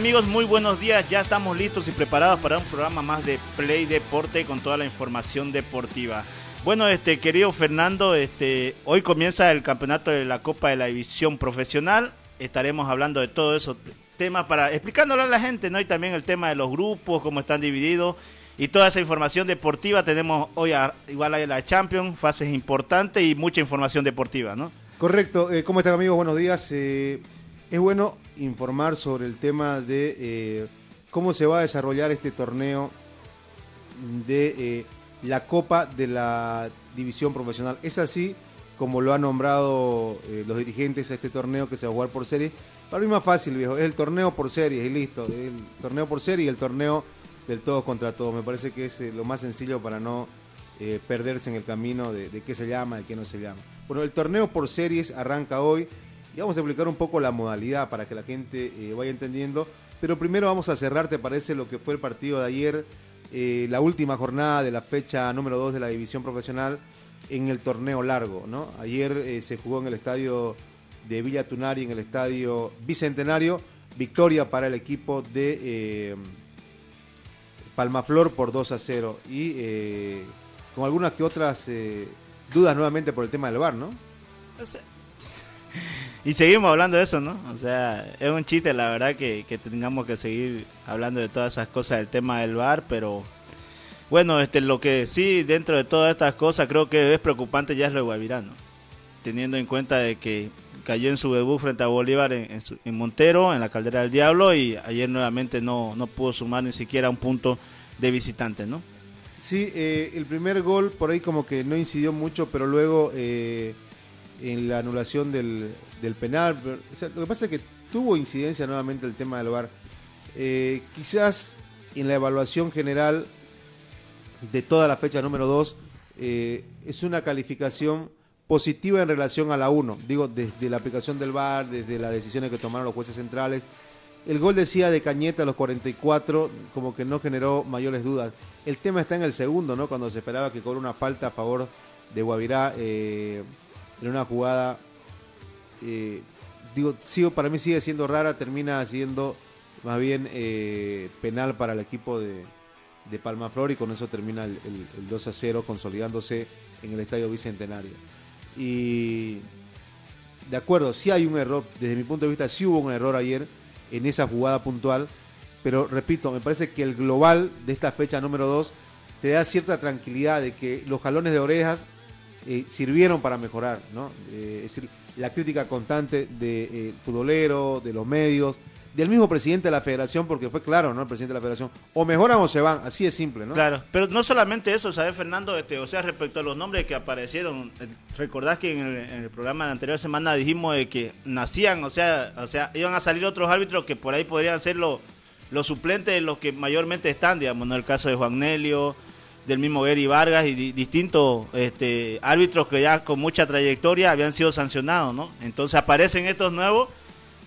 Amigos, muy buenos días. Ya estamos listos y preparados para un programa más de Play Deporte con toda la información deportiva. Bueno, este querido Fernando, este hoy comienza el campeonato de la Copa de la División Profesional. Estaremos hablando de todo esos temas para explicándolo a la gente, ¿no? Y también el tema de los grupos, cómo están divididos y toda esa información deportiva. Tenemos hoy igual a la Champions, fases importantes y mucha información deportiva, ¿no? Correcto. Eh, ¿Cómo están amigos? Buenos días. Eh, es bueno informar sobre el tema de eh, cómo se va a desarrollar este torneo de eh, la Copa de la División Profesional. Es así como lo han nombrado eh, los dirigentes a este torneo que se va a jugar por serie. Para mí más fácil, viejo, es el torneo por series y listo. El torneo por serie y el torneo del todos contra todos. Me parece que es lo más sencillo para no perderse en el camino de, de qué se llama, de qué no se llama. Bueno, el torneo por series arranca hoy. Y vamos a explicar un poco la modalidad para que la gente eh, vaya entendiendo. Pero primero vamos a cerrar, ¿te parece lo que fue el partido de ayer? Eh, la última jornada de la fecha número 2 de la división profesional en el torneo largo, ¿no? Ayer eh, se jugó en el estadio de Villa Tunari, en el estadio Bicentenario. Victoria para el equipo de Palmaflor por 2 a 0. Y con algunas que otras dudas nuevamente por el tema del bar, ¿no? Y seguimos hablando de eso, ¿no? O sea, es un chiste, la verdad, que, tengamos que seguir hablando de todas esas cosas del tema del bar, pero bueno, este, lo que sí, dentro de todas estas cosas, creo que es preocupante ya es lo de Guavirá, ¿no? Teniendo en cuenta de que cayó en su debut frente a Bolívar en, Montero, en la Caldera del Diablo, y ayer nuevamente no, no pudo sumar ni siquiera un punto de visitante, ¿no? Sí, eh, el primer gol por ahí como que no incidió mucho, pero luego eh, en la anulación del, del penal. lo que pasa es que tuvo incidencia nuevamente el tema del VAR. Eh, quizás en la evaluación general de toda la fecha número 2 eh, es una calificación positiva en relación a la 1. Digo, desde la aplicación del VAR, desde las decisiones que tomaron los jueces centrales. El gol decía de Cañeta a los 44, como que no generó mayores dudas. El tema está en el segundo, ¿no? Cuando se esperaba que cobre una falta a favor de Guavirá eh, en una jugada eh, digo, sigo, para mí sigue siendo rara, termina siendo más bien eh, penal para el equipo de, de Palmaflor y con eso termina el, 2 a 0 consolidándose en el Estadio Bicentenario. Y de acuerdo, sí hay un error, desde mi punto de vista sí hubo un error ayer en esa jugada puntual, pero repito, me parece que el global de esta fecha número 2 te da cierta tranquilidad de que los jalones de orejas eh, sirvieron para mejorar, ¿no? es decir, la crítica constante del de, eh, futbolero, de los medios, del mismo presidente de la federación, porque fue claro, ¿no? El presidente de la federación, o mejoran o se van, así de simple, ¿no? Claro, pero no solamente eso, ¿sabes, Fernando? Este, o sea, respecto a los nombres que aparecieron, eh, recordás que en el, programa de la anterior semana dijimos de que nacían, o sea, o sea, iban a salir otros árbitros que por ahí podrían ser los, los suplentes de los que mayormente están, digamos, ¿no? El caso de Juan Nelio, del mismo Gary Vargas y distintos este, árbitros que ya con mucha trayectoria habían sido sancionados, ¿no? Entonces aparecen estos nuevos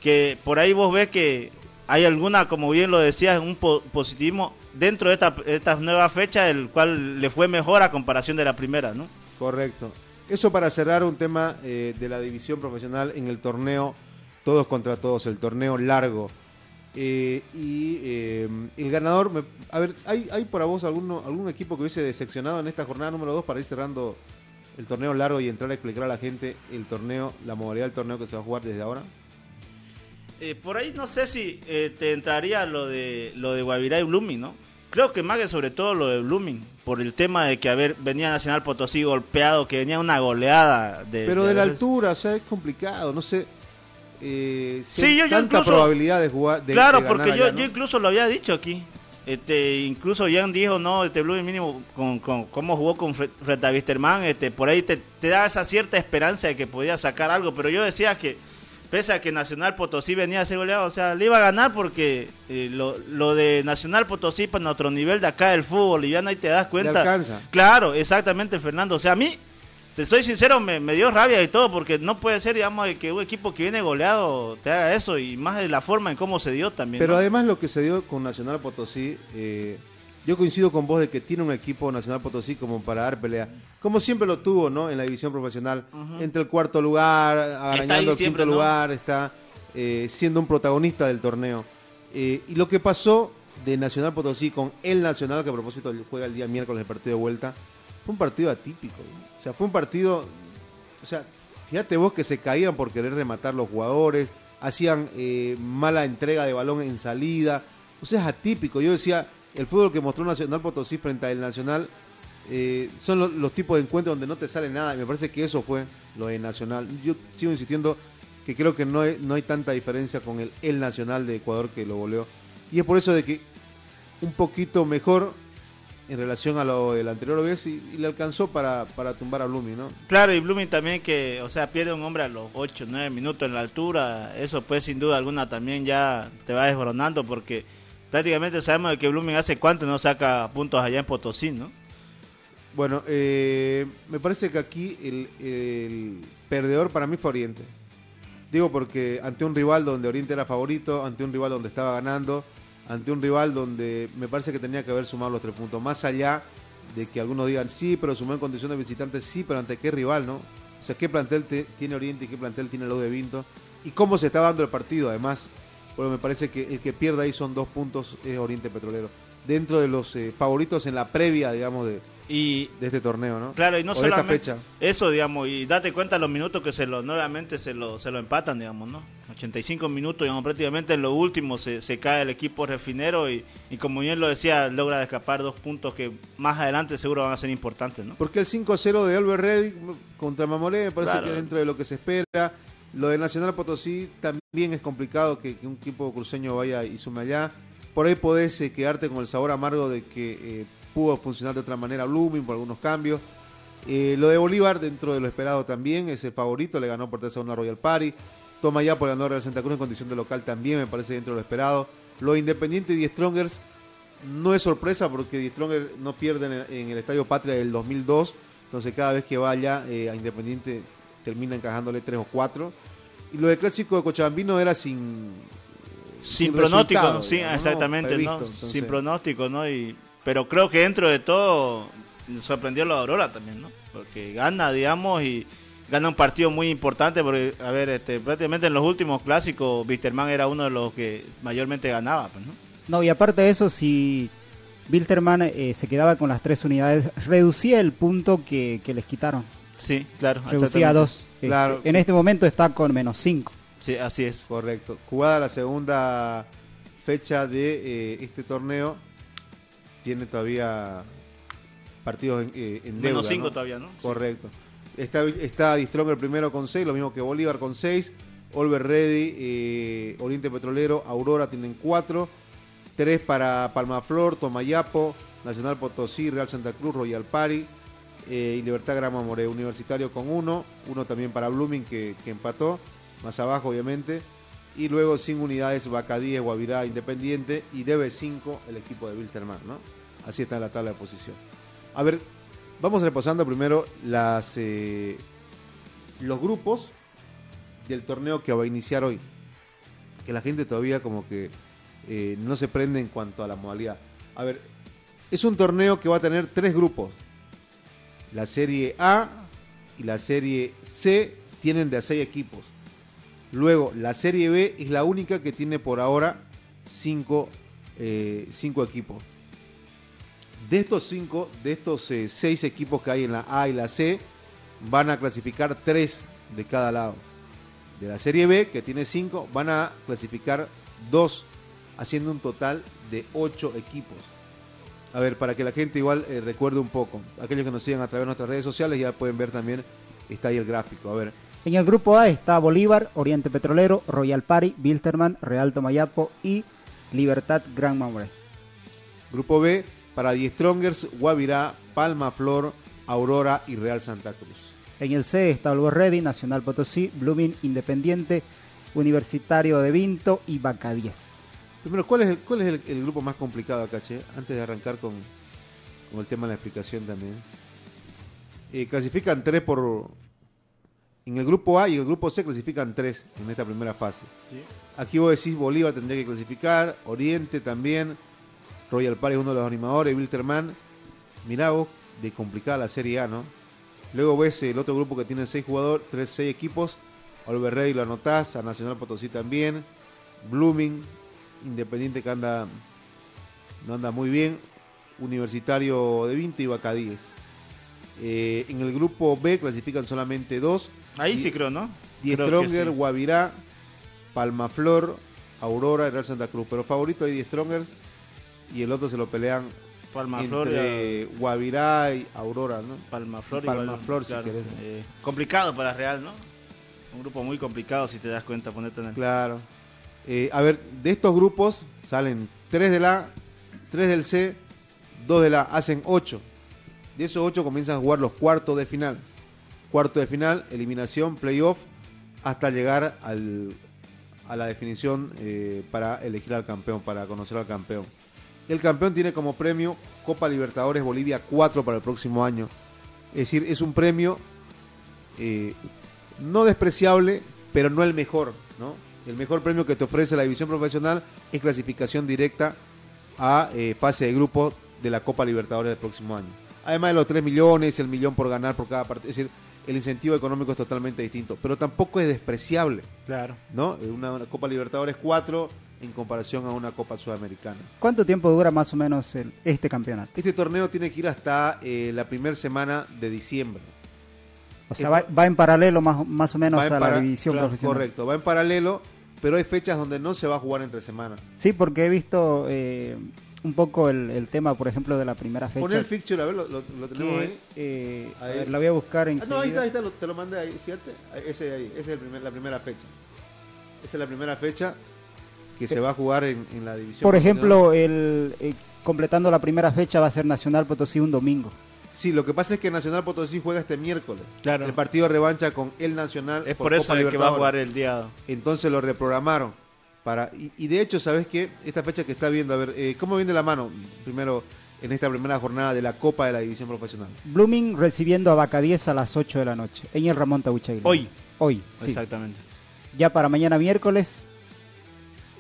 que por ahí vos ves que hay alguna, como bien lo decías, un positivismo dentro de esta, estas nuevas fechas, el cual le fue mejor a comparación de la primera, ¿no? Correcto. Eso para cerrar un tema eh, de la división profesional en el torneo todos contra todos, el torneo largo. Eh, y eh, el ganador, a ver, ¿hay, ¿hay para vos alguno, algún equipo que hubiese decepcionado en esta jornada número 2 para ir cerrando el torneo largo y entrar a explicar a la gente el torneo, la modalidad del torneo que se va a jugar desde ahora? Eh, por ahí no sé si te entraría lo de lo de Guavirá y Blooming, ¿no? creo que más que sobre todo lo de Blooming, por el tema de que a ver, venía Nacional Potosí golpeado, que venía una goleada de... Pero de, la haber- altura, o sea, es complicado, no sé. Eh, si Sí, hay yo- yo tanta incluso- probabilidad de jugar. de- claro, de ganar porque yo, yo incluso lo había dicho aquí. Este, incluso Jan dijo, no, este Blooming mínimo, con, con cómo jugó con Fre- frente a Wisterman, este, por ahí te, te da esa cierta esperanza de que podía sacar algo, pero yo decía que, pese a que Nacional Potosí venía a ser goleado, o sea, le iba a ganar porque eh, lo, lo de Nacional Potosí para nuestro nivel de acá del fútbol, y ya no ahí te das cuenta. alcanza. Claro, exactamente, Fernando. O sea, a mí, te soy sincero, me, me dio rabia y todo, porque no puede ser, digamos, que un equipo que viene goleado te haga eso, y más de la forma en cómo se dio también. Pero ¿no? además lo que se dio con Nacional Potosí, eh, yo coincido con vos de que tiene un equipo Nacional Potosí como para dar pelea. Como siempre lo tuvo, ¿no? En la división profesional. Entre el cuarto lugar, arañando el quinto lugar, está eh, siendo un protagonista del torneo. Eh, y lo que pasó de Nacional Potosí con el Nacional, que a propósito juega el día miércoles el partido de vuelta, fue un partido atípico. ¿no? O sea, fue un partido o sea, fíjate vos que se caían por querer rematar los jugadores, hacían eh, mala entrega de balón en salida. O sea, es atípico. Yo decía, el fútbol que mostró Nacional Potosí frente al Nacional eh, son lo- los tipos de encuentros donde no te sale nada. Y me parece que eso fue lo de Nacional. Yo sigo insistiendo que creo que no hay, no hay tanta diferencia con el, el Nacional de Ecuador que lo goleó. Y es por eso de que un poquito mejor en relación a lo del anterior vez y, y le alcanzó para, para tumbar a Blumi, ¿no? Claro, y Blooming también que, o sea, pierde un hombre a los 8, 9 minutos en la altura, eso pues sin duda alguna también ya te va desboronando porque prácticamente sabemos de que Blooming hace cuánto no saca puntos allá en Potosí, ¿no? Bueno, eh, me parece que aquí el, el perdedor para mí fue Oriente. Digo porque ante un rival donde Oriente era favorito, ante un rival donde estaba ganando, ante un rival donde me parece que tenía que haber sumado los tres puntos. Más allá de que algunos digan, sí, pero sumó en condición de visitante, sí, pero ante qué rival, ¿no? O sea, qué plantel te- tiene Oriente y qué plantel tiene lo de Vinto. Y cómo se está dando el partido, además. Bueno, me parece que el que pierde ahí son dos puntos, es Oriente Petrolero. Dentro de los eh, favoritos en la previa, digamos, de, Y de este torneo, ¿no? Claro, y no O de esta solamente fecha. eso, digamos, y date cuenta los minutos que se lo nuevamente se lo se lo empatan, digamos, ¿no? 85 minutos, digamos, prácticamente en lo último se, se cae el equipo refinero y, y como bien lo decía, logra escapar dos puntos que más adelante seguro van a ser importantes, ¿no? Porque el 5-0 de Albert Reddick contra Mamoré me parece Claro. que dentro de lo que se espera. Lo de Nacional Potosí también es complicado que, que un equipo cruceño vaya y sume allá. Por ahí podés eh, quedarte con el sabor amargo de que eh, pudo funcionar de otra manera Blooming por algunos cambios. Eh, lo de Bolívar, dentro de lo esperado también, es el favorito, le ganó por 3 a 1 a Royal Party. Toma ya por el ganador del Santa Cruz en condición de local también, me parece dentro de lo esperado. Lo de Independiente y Die Strongers no es sorpresa porque Die Strongers no pierde en el, Estadio Patria del 2002. Entonces cada vez que vaya eh, a Independiente termina encajándole 3 o 4. Y lo de Clásico de Cochabambino era sin... Sin, sin pronóstico, sí, ¿no? exactamente, ¿no? entonces. Sin pronóstico, ¿no? Y, pero creo que dentro de todo sorprendió lo de Aurora también, ¿no? Porque gana, digamos, y gana un partido muy importante porque, a ver, este, prácticamente en los últimos clásicos, Wisterman era uno de los que mayormente ganaba, pues, ¿no? No, y aparte de eso, si Wilterman eh, se quedaba con las tres unidades, reducía el punto que, que les quitaron. Sí, claro. Reducía a dos. Este, Claro. en este momento está con menos cinco. Sí, así es. Correcto. Jugada la segunda fecha de eh, este torneo, tiene todavía partidos en, eh, en deuda. Menos cinco ¿no? todavía, ¿no? Sí. Correcto. Está, está Stronger primero con 6, lo mismo que Bolívar con 6. Olver Ready, eh, Oriente Petrolero, Aurora tienen 4. 3 para Palmaflor, Tomayapo, Nacional Potosí, Real Santa Cruz, Royal Pari eh, y Libertad Grama More. Universitario con 1. Uno también para Blooming que, que empató. Más abajo, obviamente. Y luego sin unidades, Bacadíes, Guavirá, Independiente y debe 5 el equipo de Wilterman, ¿no? Así está en la tabla de posición. A ver, vamos repasando primero las eh, los grupos del torneo que va a iniciar hoy. Que la gente todavía como que eh, no se prende en cuanto a la modalidad. A ver, es un torneo que va a tener tres grupos. La serie A y la serie C tienen de a seis equipos. Luego, la serie B es la única que tiene por ahora cinco, eh, equipos. De estos cinco, de estos eh, seis equipos que hay en la A y la C, van a clasificar tres de cada lado. De la Serie B, que tiene cinco, van a clasificar dos, haciendo un total de ocho equipos. A ver, para que la gente igual eh, recuerde un poco. Aquellos que nos sigan a través de nuestras redes sociales ya pueden ver también, está ahí el gráfico. A ver, En el grupo A está Bolívar, Oriente Petrolero, Royal Party, Bilsterman, Real Tomayapo y Libertad Gran Mamoré. grupo B, para Die Strongers, Guavirá, Palma Flor, Aurora y Real Santa Cruz. En el C está Olvo Ready, Nacional Potosí, Blooming Independiente, Universitario de Vinto y Vaca 10. Primero, ¿cuál es el, cuál es el, el grupo más complicado acá, Che? Antes de arrancar con, con el tema de la explicación también. Eh, clasifican tres por... En el grupo A y el grupo C clasifican tres en esta primera fase. Aquí vos decís Bolívar tendría que clasificar, Oriente también, Royal Party es uno de los animadores, Wilterman. Mirá vos, de complicada la Serie A, ¿no? Luego ves el otro grupo que tiene seis jugadores, tres, seis equipos. Oliver Rey lo anotás, a Nacional Potosí también. Blooming, Independiente que anda no anda muy bien. Universitario de 20 y Bacadíes. Eh, en el grupo B clasifican solamente dos. Ahí sí creo, ¿no? Die Creo Stronger, sí. Guavirá, Palmaflor, Aurora y Real Santa Cruz. Pero favorito hay Die Strongers y el otro se lo pelean Palmaflor, entre Guavirá y Aurora, ¿no? Palmaflor, y Palmaflor, si querés. Eh, complicado para Real, ¿no? Un grupo muy complicado si te das cuenta, ponerte en el... Claro. Eh, a ver, de estos grupos salen 3 del A, 3 del C, 2 del A, hacen 8. De esos 8 comienzan a jugar los cuartos de final. Cuarto de final, eliminación, playoff, hasta llegar al, a la definición eh, para elegir al campeón, para conocer al campeón. El campeón tiene como premio Copa Libertadores Bolivia 4 para el próximo año. Es decir, es un premio eh, no despreciable, pero no el mejor, ¿no? El mejor premio que te ofrece la división profesional es clasificación directa a eh, fase de grupo de la Copa Libertadores del próximo año. Además de los 3 millones, el millón por ganar por cada partido, es decir, el incentivo económico es totalmente distinto, pero tampoco es despreciable, Claro. ¿no? Una, una Copa Libertadores 4 en comparación a una Copa Sudamericana. ¿Cuánto tiempo dura más o menos el- este campeonato? Este torneo tiene que ir hasta eh, la primera semana de diciembre. O sea, va, va en paralelo más, más o menos a para- la división claro, profesional. Correcto, va en paralelo, pero hay fechas donde no se va a jugar entre semanas. Sí, porque he visto eh, un poco el, el tema, por ejemplo, de la primera fecha. Pon el fixture, a ver, lo, lo- lo tenemos que, ahí. eh, a ver, la voy a buscar en Ah, no, ahí está, ahí está, lo- te lo mandé ahí, fíjate. Ahí, Ese ahí, esa es el primer- la primera fecha. Esa es la primera fecha que se va a jugar en, en la división. Por ejemplo, el, eh, completando la primera fecha va a ser Nacional Potosí un domingo. Sí, lo que pasa es que Nacional Potosí juega este miércoles. Claro. El partido de revancha con el Nacional. Es por, eso Copa el que va a jugar el día... Entonces lo reprogramaron. Para, y, y de hecho, ¿sabes qué? Esta fecha que está viendo, a ver, eh, ¿cómo viene la mano? Primero, en esta primera jornada de la Copa de la División Profesional. Blooming recibiendo a Vaca 10 a las 8 de la noche en el Ramón Tabuchaguilén. Hoy. Hoy, sí. Exactamente. Ya para mañana miércoles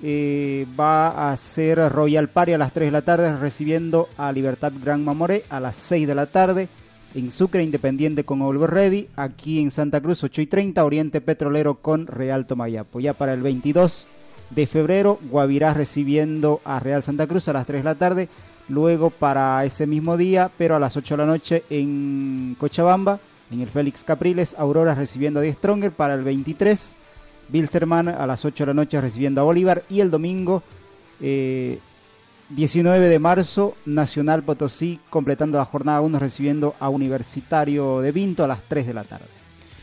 eh, va a ser Royal Party a las 3 de la tarde recibiendo a Libertad Gran Mamoré a las 6 de la tarde. En Sucre Independiente con Oliver Ready. Aquí en Santa Cruz 8 y 30 Oriente Petrolero con Real Tomayapo. Ya para el 22 de febrero Guavirá recibiendo a Real Santa Cruz a las 3 de la tarde. Luego para ese mismo día, pero a las 8 de la noche en Cochabamba, en el Félix Capriles, Aurora recibiendo a Die Stronger para el 23. Bilsterman a las 8 de la noche recibiendo a Bolívar y el domingo eh, 19 de marzo Nacional Potosí completando la jornada 1 recibiendo a Universitario de Vinto a las 3 de la tarde.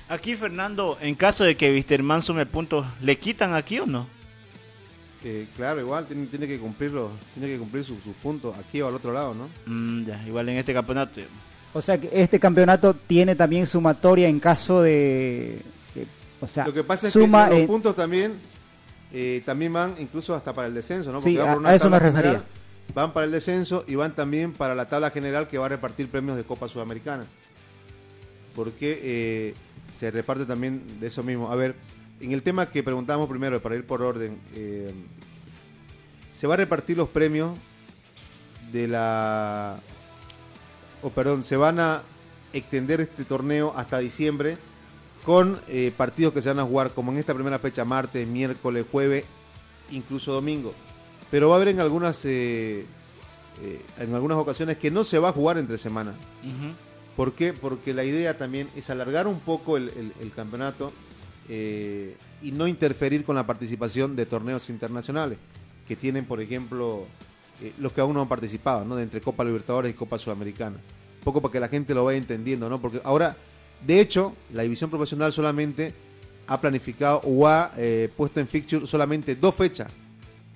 Aquí, Fernando, en caso de que Wisterman sume puntos, ¿le quitan aquí o no? Eh, claro, igual tiene, tiene que cumplirlo, tiene que cumplir sus sus puntos aquí o al otro lado, ¿no? Mm, ya, igual en este campeonato. O sea que este campeonato tiene también sumatoria en caso de... que- o sea, Lo que pasa es suma que los en- puntos también eh, también van incluso hasta para el descenso, ¿no? Sí, van a- por una a eso me tabla refería. general, van para el descenso y van también para la tabla general que va a repartir premios de Copa Sudamericana. Porque eh, se reparte también de eso mismo. A ver, en el tema que preguntamos primero, para ir por orden, eh, se va a repartir los premios de la... O perdón, se van a extender este torneo hasta diciembre con eh, partidos que se van a jugar como en esta primera fecha, martes, miércoles, jueves, incluso domingo. Pero va a haber en algunas, eh, eh, en algunas ocasiones que no se va a jugar entre semana. ¿Por qué? Porque la idea también es alargar un poco el, el- el campeonato eh, y no interferir con la participación de torneos internacionales, que tienen, por ejemplo, eh, los que aún no han participado, ¿no? De entre Copa Libertadores y Copa Sudamericana. Un poco para que la gente lo vaya entendiendo, ¿no? Porque ahora, de hecho, la división profesional solamente ha planificado o ha eh, puesto en fixture solamente dos fechas.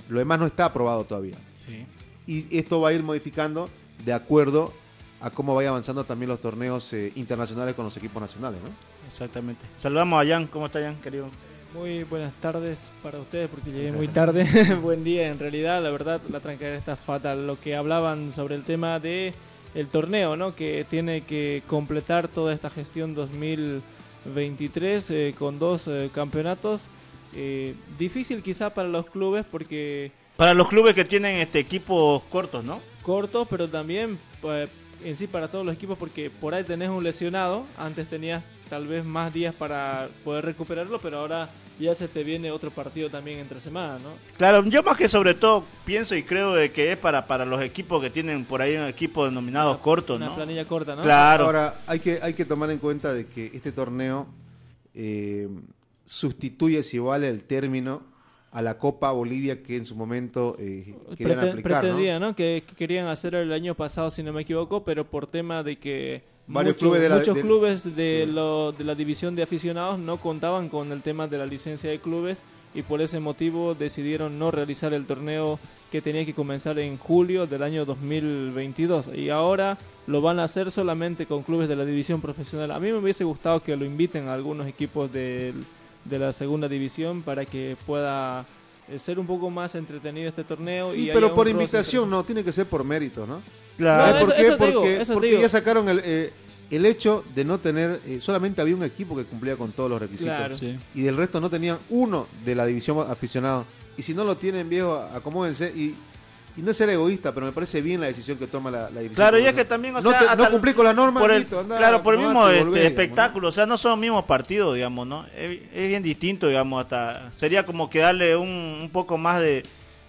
Lo demás no está aprobado todavía. Sí. Y esto va a ir modificando de acuerdo a cómo vaya avanzando también los torneos eh, internacionales con los equipos nacionales, ¿no? Exactamente. Saludamos a Jan. ¿Cómo está Jan, querido? Muy buenas tardes para ustedes porque llegué muy tarde. Buen día en realidad, la verdad la tranquilidad está fatal. Lo que hablaban sobre el tema de el torneo, ¿no? Que tiene que completar toda esta gestión 2023 eh, con dos eh, campeonatos. Eh, difícil quizá para los clubes porque Para los clubes que tienen este equipos cortos, ¿no? cortos, pero también eh, en sí para todos los equipos porque por ahí tenés un lesionado, antes tenías tal vez más días para poder recuperarlo, pero ahora ya se te viene otro partido también entre semana, ¿no? Claro, yo más que sobre todo pienso y creo de que es para, para los equipos que tienen por ahí un equipo denominados cortos, Una ¿no? planilla corta, ¿no? Claro. Ahora, hay que, hay que tomar en cuenta de que este torneo eh, sustituye, si vale el término, a la Copa Bolivia que en su momento eh, querían Prete- aplicar, ¿no? pretendía, ¿no? Que, que querían hacer el año pasado, si no me equivoco, pero por tema de que Varios muchos, clubes de la- muchos de- clubes de, sí. lo- de la división de aficionados no contaban con el tema de la licencia de clubes y por ese motivo decidieron no realizar el torneo que tenía que comenzar en julio del año 2022 y ahora lo van a hacer solamente con clubes de la división profesional. A mí me hubiese gustado que lo inviten a algunos equipos del- de la segunda división para que pueda ser un poco más entretenido este torneo. Sí, y pero por invitación, no, tiene que ser por mérito, ¿no? Claro. ¿Sabes No, por eso- qué? eso te digo, porque porque ya sacaron el, eh, el hecho de no tener, eh, solamente había un equipo que cumplía con todos los requisitos. Claro. Sí. Y del resto no tenían uno de la división aficionado. Y si no lo tienen, viejo, acomódense. Y, y no es ser egoísta, pero me parece bien la decisión que toma la, la división. Claro, y es que también, o no sea, te- no cumplí con la norma, por el, listo, anda, claro, por el mismo este, volvé, digamos, ¿no? espectáculo, o sea, no son los mismos partidos, digamos, ¿no? Es, es bien distinto, digamos, hasta sería como que darle un, un poco más de,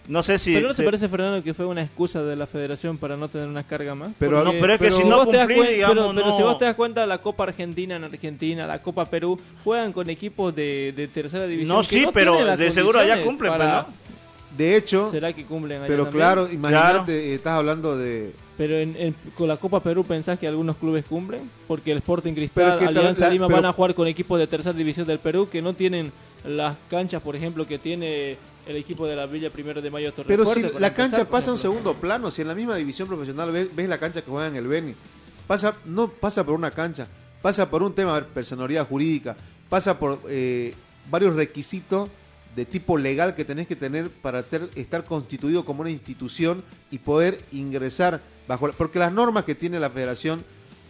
no sé si... Pero no te se- parece, Fernando, que fue una excusa de la federación para no tener una carga más? Pero- no, pero es que pero- si no te cumplís, digamos, pero, pero no- si vos te das cuenta, la Copa Argentina en Argentina, la Copa Perú, juegan con equipos de, de tercera división. No, que sí, pero de seguro allá cumplen, para- pues, ¿no? De hecho, ¿Será que cumplen allá pero también? claro, imagínate, eh, estás hablando de... Pero en, en- con la Copa Perú pensás que algunos clubes cumplen, porque el Sporting Pero Cristal, Alianza la- Lima pero- van a jugar con equipos de tercera división del Perú que no tienen las canchas, por ejemplo, que tiene el equipo de la Villa Primero de Mayo Torre Pero si la empezar, cancha pasa a un ejemplo. segundo plano, si en la misma división profesional ves, ves la cancha que juega en el Beni, pasa, no pasa por una cancha, pasa por un tema de personalidad jurídica, pasa por eh, varios requisitos de tipo legal que tenés que tener para estar constituido como una institución y poder ingresar bajo porque las normas que tiene la federación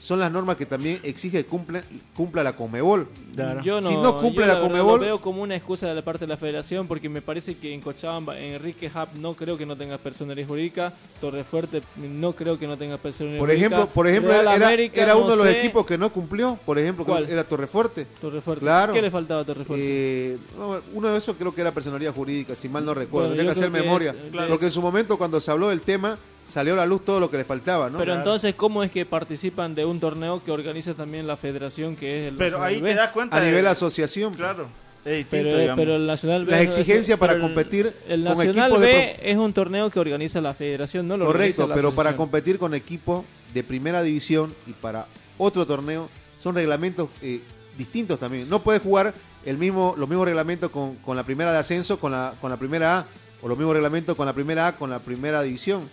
son las normas que también exige que cumpla, cumpla la Comebol. Claro. Yo no, Si no cumple yo la verdad Conmebol- Lo veo como una excusa de la parte de la federación porque me parece que en Cochabamba, Enrique Hub no creo que no tenga personalidad jurídica, Torrefuerte no creo que no tenga personalidad Por jurídica. ejemplo, por ejemplo Real era, América, era no uno de los sé. equipos que no cumplió, por ejemplo, ¿Cuál? era Torrefuerte. Torrefuerte. Claro. ¿Qué le faltaba a Torrefuerte? Eh, no, uno de esos creo que era personalidad jurídica, si mal no recuerdo. Bueno, que hacer memoria. es- claro. Porque en su momento, cuando se habló del tema, salió a la luz todo lo que le faltaba, ¿no? Pero Claro. entonces, ¿cómo es que participan de un torneo que organiza también la federación que es el Pero Nacional ahí B? te das cuenta a de- nivel asociación. Claro, es distinto, Pero, eh, pero el Nacional B... Las es- exigencias para el- competir El con equipos de es un torneo que organiza la federación, no lo Correcto, pero para competir con equipos de primera división y para otro torneo son reglamentos eh, distintos también. No puedes jugar el mismo, los mismos reglamentos con, con la primera de ascenso, con la, con la primera A, o los mismos reglamentos con la primera A, con la primera división.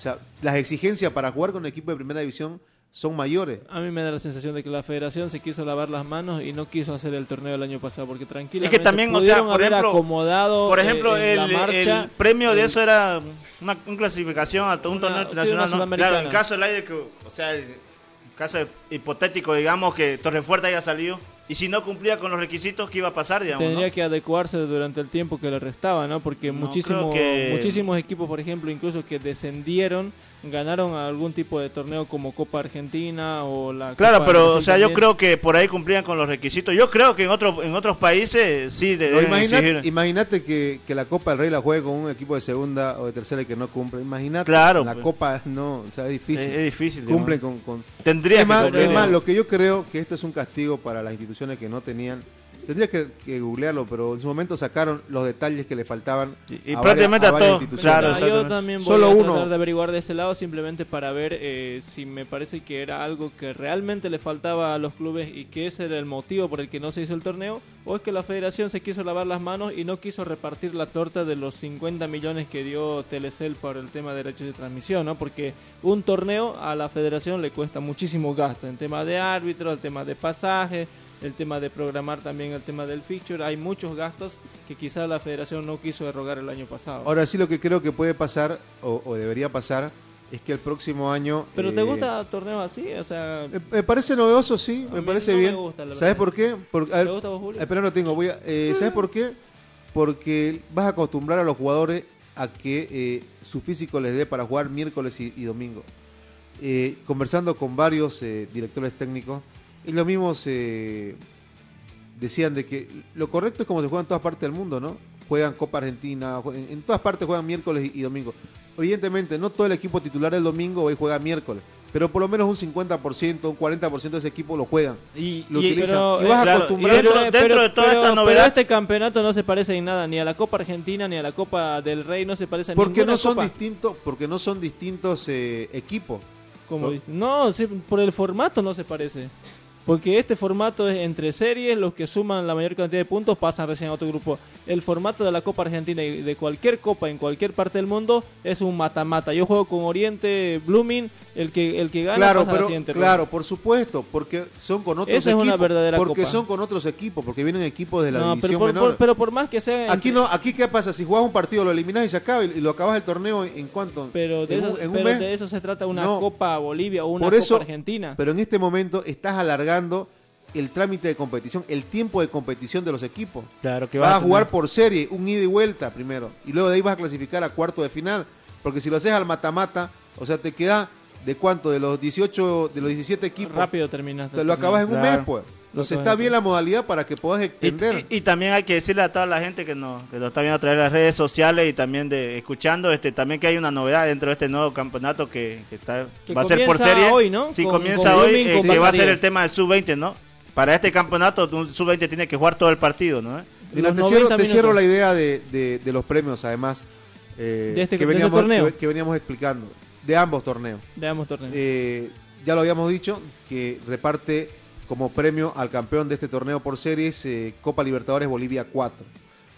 O sea, las exigencias para jugar con un equipo de primera división son mayores. A mí me da la sensación de que la federación se quiso lavar las manos y no quiso hacer el torneo el año pasado, porque tranquilamente también, o sea, por haber ejemplo- acomodado Por eh, ejemplo, en el, la marcha el premio de el- eso era una, una clasificación a un Una- torneo internacional. Claro, en caso del aire que, o sea, el caso hipotético, digamos, que Torrefuerte haya salido. Y si no cumplía con los requisitos, ¿qué iba a pasar, digamos? tendría no? que adecuarse durante el tiempo que le restaba, ¿no? Porque No, muchísimo- que- muchísimos equipos, por ejemplo, incluso que descendieron, ganaron algún tipo de torneo como Copa Argentina o la Claro, Copa pero, o sea, yo creo que por ahí cumplían con los requisitos. Yo creo que en, otro, en otros países sí le No, Imagínate que, que la Copa del Rey la juegue con un equipo de segunda o de tercera y que no cumple. Imagínate. Claro, La pues. Copa no, o sea, es difícil. Es, es difícil. Cumplen con, con, Tendría es más, que es más, lo que yo creo que esto es un castigo para las instituciones que no tenían, Tendría que, que googlearlo, pero en su momento sacaron los detalles que le faltaban. Sí, y a prácticamente a varias todos, instituciones. claro, Ah, yo también voy Solo a uno. tratar de averiguar de ese lado simplemente para ver eh, si me parece que era algo que realmente le faltaba a los clubes y que ese era el motivo por el que no se hizo el torneo o es que la federación se quiso lavar las manos y no quiso repartir la torta de los 50 millones que dio Telecel por el tema de derechos de transmisión, ¿no? Porque un torneo a la federación le cuesta muchísimo gasto en tema de árbitro, el tema de pasaje, el tema de programar también el tema del fixture, hay muchos gastos que quizás la federación no quiso erogar el año pasado. Ahora sí lo que creo que puede pasar, o, o debería pasar, es que el próximo año... ¿Pero te eh, gusta torneos así? O sea, Me, me parece novedoso, sí, me parece no me bien. gusta, ¿Sabes por qué? Porque, a ¿te ver, gusta vos, Julio? Espera, no tengo. Voy a, eh, ¿Sabes por qué? Porque vas a acostumbrar a los jugadores a que eh, su físico les dé para jugar miércoles y, y domingo. Conversando con varios directores técnicos, y lo mismo se decían de que lo correcto es como se juega en todas partes del mundo, ¿no? Juegan Copa Argentina, en, en todas partes juegan miércoles y, y domingo. Evidentemente, no todo el equipo titular el domingo hoy juega miércoles, pero por lo menos un 50%, un 40% de ese equipo lo juegan. Y, Lo y- utilizan. pero, y vas claro, acostumbrando- dentro, dentro de toda pero- esta pero novedad, este campeonato no se parece en nada, ni a la Copa Argentina, ni a la Copa del Rey, no se parece a Porque ninguna no son copa. distintos, porque no son distintos eh, equipos. Como ¿no? no, sí, por el formato no se parece. Porque este formato es entre series, los que suman la mayor cantidad de puntos pasan recién a otro grupo. El formato de la Copa Argentina y de cualquier copa en cualquier parte del mundo es un mata-mata. Yo juego con Oriente, Blooming, el que el que gana Claro, pasa a la pero ronda. claro, por supuesto, porque son con otros Esa es una verdadera porque copa. son con otros equipos, porque vienen equipos de la No, pero división por, menor. por- pero por más que sea aquí no, aquí qué pasa si jugás un partido lo eliminás y se acaba y, lo acabas el torneo en, en cuánto? pero de en eso, un, en un pero mes. de eso se trata una No. Copa Bolivia o una Por Copa eso- Argentina. Pero en este momento estás alargando el trámite de competición, el tiempo de competición de los equipos. claro que Vas a tener- jugar por serie, un ida y vuelta primero. Y luego de ahí vas a clasificar a cuarto de final. Porque si lo haces al mata-mata, o sea, te queda de cuánto, de los 18, de los 17 equipos. Rápido terminaste. Te lo acabas en un mes, pues. Entonces está en bien la modalidad para que puedas extender. y- y también hay que decirle a toda la gente que nos, que nos está viendo a través de las redes sociales y también de escuchando este también que hay una novedad dentro de este nuevo campeonato que, que está, Que va a ser por comienza serie. hoy, ¿no? Sí, Con- comienza con hoy, eh, que va a ser el tema del sub-20, ¿no? Para este campeonato, un sub-20 tiene que jugar todo el partido, ¿no? Mira, los te cierro, 90 te cierro la idea de, de- de los premios, además, eh, De este- que, de este veníamos, torneo. que, que veníamos explicando, de ambos torneos. Veamos torneo. Eh, ya lo habíamos dicho, que reparte como premio al campeón de este torneo por series eh, Copa Libertadores Bolivia 4.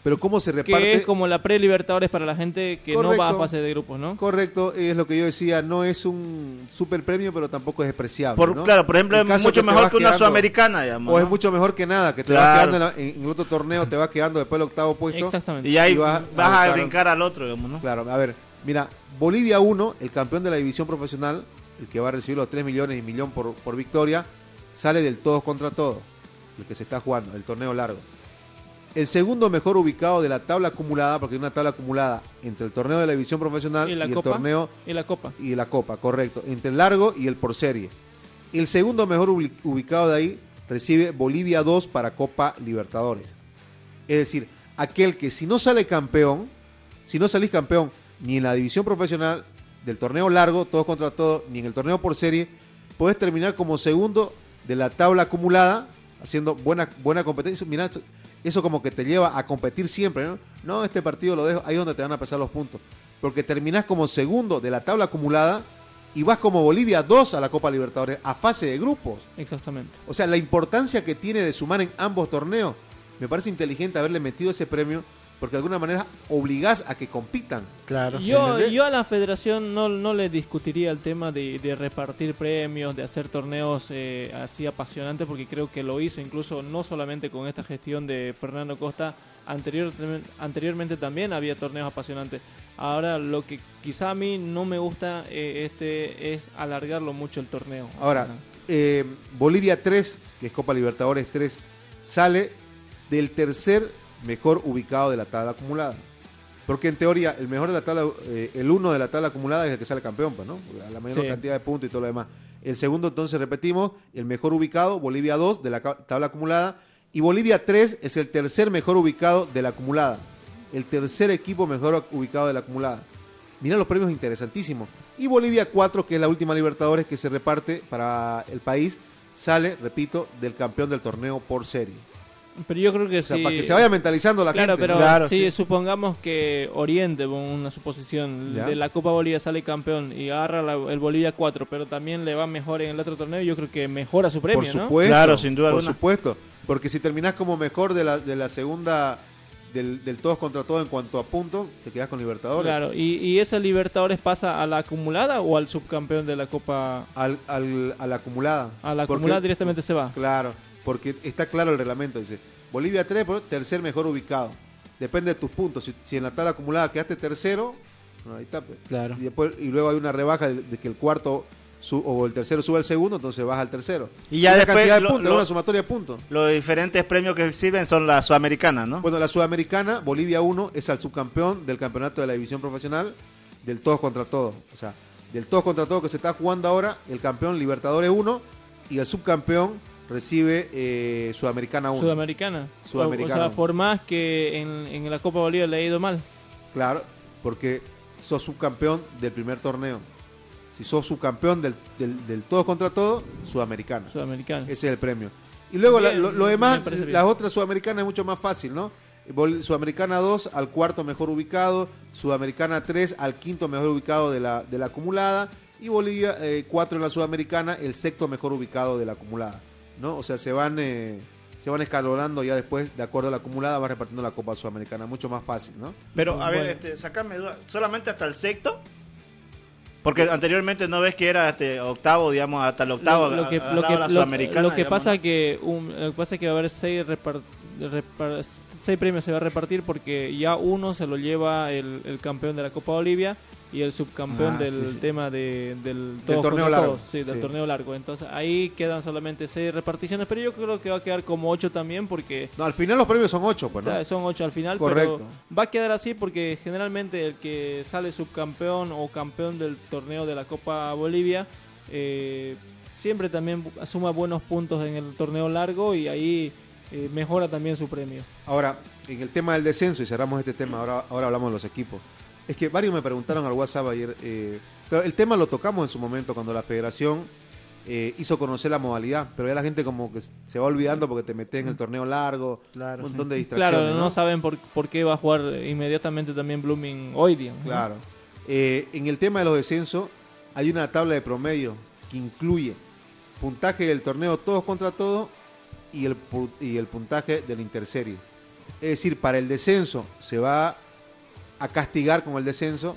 Pero ¿cómo se reparte? que es como la pre-Libertadores para la gente que no va a fase de grupos, ¿no? Correcto, es lo que yo decía, no es un super premio, pero tampoco es despreciable. Por, ¿no? Claro, por ejemplo, es mucho mejor que una quedando- sudamericana, digamos. O es mucho mejor que nada, que te Claro. vas quedando en, la- en- en el otro torneo, te vas quedando después del octavo puesto. Exactamente. Y ahí y vas vas, a brincar al otro, digamos, ¿no? Claro, a ver, mira, Bolivia 1, el campeón de la división profesional, el que va a recibir los 3 millones y millón por, por victoria, sale del todos contra todos, el que se está jugando, el torneo largo. El segundo mejor ubicado de la tabla acumulada, porque hay una tabla acumulada entre el torneo de la división profesional ¿Y el torneo Y la Copa. y la Copa, correcto, entre el largo y el por serie. El segundo mejor ubi- ubicado de ahí recibe Bolivia 2 para Copa Libertadores. Es decir, aquel que si no sale campeón, si no salís campeón ni en la división profesional del torneo largo, todos contra todos, ni en el torneo por serie, puedes terminar como segundo de la tabla acumulada, haciendo buena, buena competencia. Mirá, eso- como que te lleva a competir siempre, ¿no? No, este partido lo dejo, ahí es donde te van a pesar los puntos. Porque terminás como segundo de la tabla acumulada y vas como Bolivia 2 a la Copa Libertadores, a fase de grupos. Exactamente. O sea, la importancia que tiene de sumar en ambos torneos, me parece inteligente haberle metido ese premio, porque de alguna manera obligás a que compitan. Claro. Yo, yo a la federación no, no le discutiría el tema de, de repartir premios, de hacer torneos eh, así apasionantes, porque creo que lo hizo incluso no solamente con esta gestión de Fernando Costa, anterior, anteriormente también había torneos apasionantes. Ahora lo que quizá a mí no me gusta eh, este es alargarlo mucho el torneo. Ahora, eh, Bolivia 3, que es Copa Libertadores 3, sale del tercer mejor ubicado de la tabla acumulada. Porque en teoría, el mejor de la tabla, eh, el uno de la tabla acumulada es el que sale campeón, pues, ¿no? A la mayor Sí. cantidad de puntos y todo lo demás. El segundo, entonces, repetimos, el mejor ubicado, Bolivia 2 de la tabla acumulada. Y Bolivia 3 es el tercer mejor ubicado de la acumulada. El tercer equipo mejor ubicado de la acumulada. Mira los premios interesantísimos. Y Bolivia 4, que es la última Libertadores que se reparte para el país, sale, repito, del campeón del torneo por serie. Pero yo creo que O sea, sí. para que se vaya mentalizando la Claro, gente. pero Claro, si sí. supongamos que Oriente, una suposición, Ya. de la Copa Bolivia sale campeón y agarra la- el Bolivia 4, pero también le va mejor en el otro torneo, yo creo que mejora su premio, por ¿no? supuesto. Claro, sin duda Por alguna. supuesto. Porque si terminás como mejor de la, de la segunda, del, del todos contra todos en cuanto a puntos, te quedas con Libertadores. Claro, y, y esa Libertadores pasa a la acumulada o al subcampeón de la Copa. Al, al- a la acumulada. A la Porque- acumulada directamente se va. Claro, porque está claro el reglamento. Dice, Bolivia 3, por tercer mejor ubicado. Depende de tus puntos. Si, si en la tabla acumulada quedaste tercero, ahí está. pues. Claro. Y, después, y luego hay una rebaja de, de que el cuarto su- o el tercero sube al segundo, entonces baja al tercero. Y ya Una después cantidad de lo- puntos, lo- una sumatoria de puntos. Los diferentes premios que sirven son las sudamericanas, ¿no? Bueno, la sudamericana, Bolivia 1, es al subcampeón del campeonato de la división profesional del todos contra todos. O sea, del todos contra todos que se está jugando ahora, el campeón Libertadores 1 y el subcampeón recibe eh, Sudamericana 1. Sudamericana. Sudamericana. O, sea, por más que en, en la Copa Bolivia le ha ido mal. Claro, porque sos subcampeón del primer torneo. Si sos subcampeón del, del, del todos contra todos, Sudamericana. Sudamericana. Ese es el premio. Y luego la- lo, demás, las otras sudamericanas es mucho más fácil, ¿no? Sudamericana 2 al cuarto mejor ubicado, Sudamericana 3 al quinto mejor ubicado de la, de la acumulada y Bolivia 4 en la Sudamericana, el sexto mejor ubicado de la acumulada, ¿no? O sea, se van eh, se van escalonando ya después, de acuerdo a la acumulada, va repartiendo la Copa Sudamericana, mucho más fácil, ¿no? Pero, a ver, este, sacame duda. ¿Solamente hasta el sexto? Porque anteriormente no ves que era este octavo, digamos, hasta el octavo. lo, lo que, lo que, la lo- sudamericana, lo que pasa que un- lo que pasa que va a haber seis, seis premios se va a repartir porque ya uno se lo lleva el, el campeón de la Copa Bolivia y el subcampeón Ah, del sí, sí. tema de, del, todos torneo largo, todos, sí, del sí. torneo largo. Entonces ahí quedan solamente seis reparticiones, pero yo creo que va a quedar como ocho también porque No, al final los premios son 8, pues, o ¿no? sea, son ocho al final, Correcto. pero va a quedar así porque generalmente el que sale subcampeón o campeón del torneo de la Copa Bolivia eh, siempre también suma buenos puntos en el torneo largo y ahí eh, mejora también su premio. Ahora, en el tema del descenso, y cerramos este tema, ahora, ahora hablamos de los equipos. Es que varios me preguntaron al WhatsApp ayer, eh, pero el tema lo tocamos en su momento cuando la federación eh, hizo conocer la modalidad, pero ya la gente como que se va olvidando porque te metes en el torneo largo, Claro, un sí. montón de distracciones. Claro, no, ¿no? saben por, por qué va a jugar inmediatamente también Blooming hoy día. ¿no? Claro. Eh, en el tema de los descensos, hay una tabla de promedio que incluye puntaje del torneo todos contra todos y el, y el puntaje de la interserie. Es decir, para el descenso se va a castigar con el descenso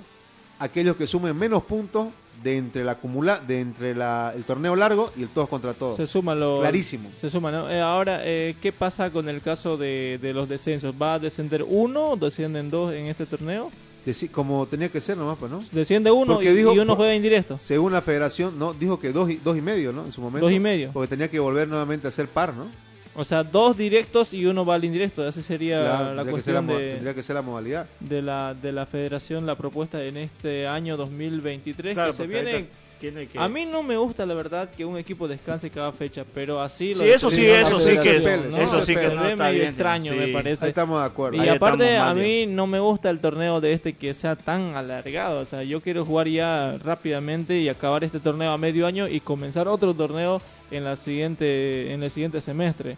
aquellos que sumen menos puntos de entre la acumula, de entre la, el torneo largo y el todos contra todos. Se suma lo, Clarísimo. Se suma, ¿no? Eh, ahora, eh, ¿qué pasa con el caso de, de los descensos? ¿Va a descender uno o descienden dos en este torneo? Deci- como tenía que ser nomás, pues, ¿no? Desciende uno y, dijo- y uno juega indirecto. Según la federación, no dijo que dos y, dos y medio, ¿no? En su momento. Dos y medio. Porque tenía que volver nuevamente a ser par, ¿no? O sea, dos directos y uno va al indirecto. Así sería Claro, la cuestión de, tendría que ser la modalidad. de la, de la federación, la propuesta en este año 2023 Claro, que se viene... tiene que- A mí no me gusta la verdad que un equipo descanse cada fecha, pero así lo Sí, eso sí, eso sí que- ¿no? eso sí que se no ve está medio bien, extraño, sí. me Ahí parece. estamos de acuerdo. Y Ahí aparte a mí no me gusta el torneo de este que sea tan alargado, o sea, yo quiero jugar ya rápidamente y acabar este torneo a medio año y comenzar otro torneo en la siguiente en el siguiente semestre.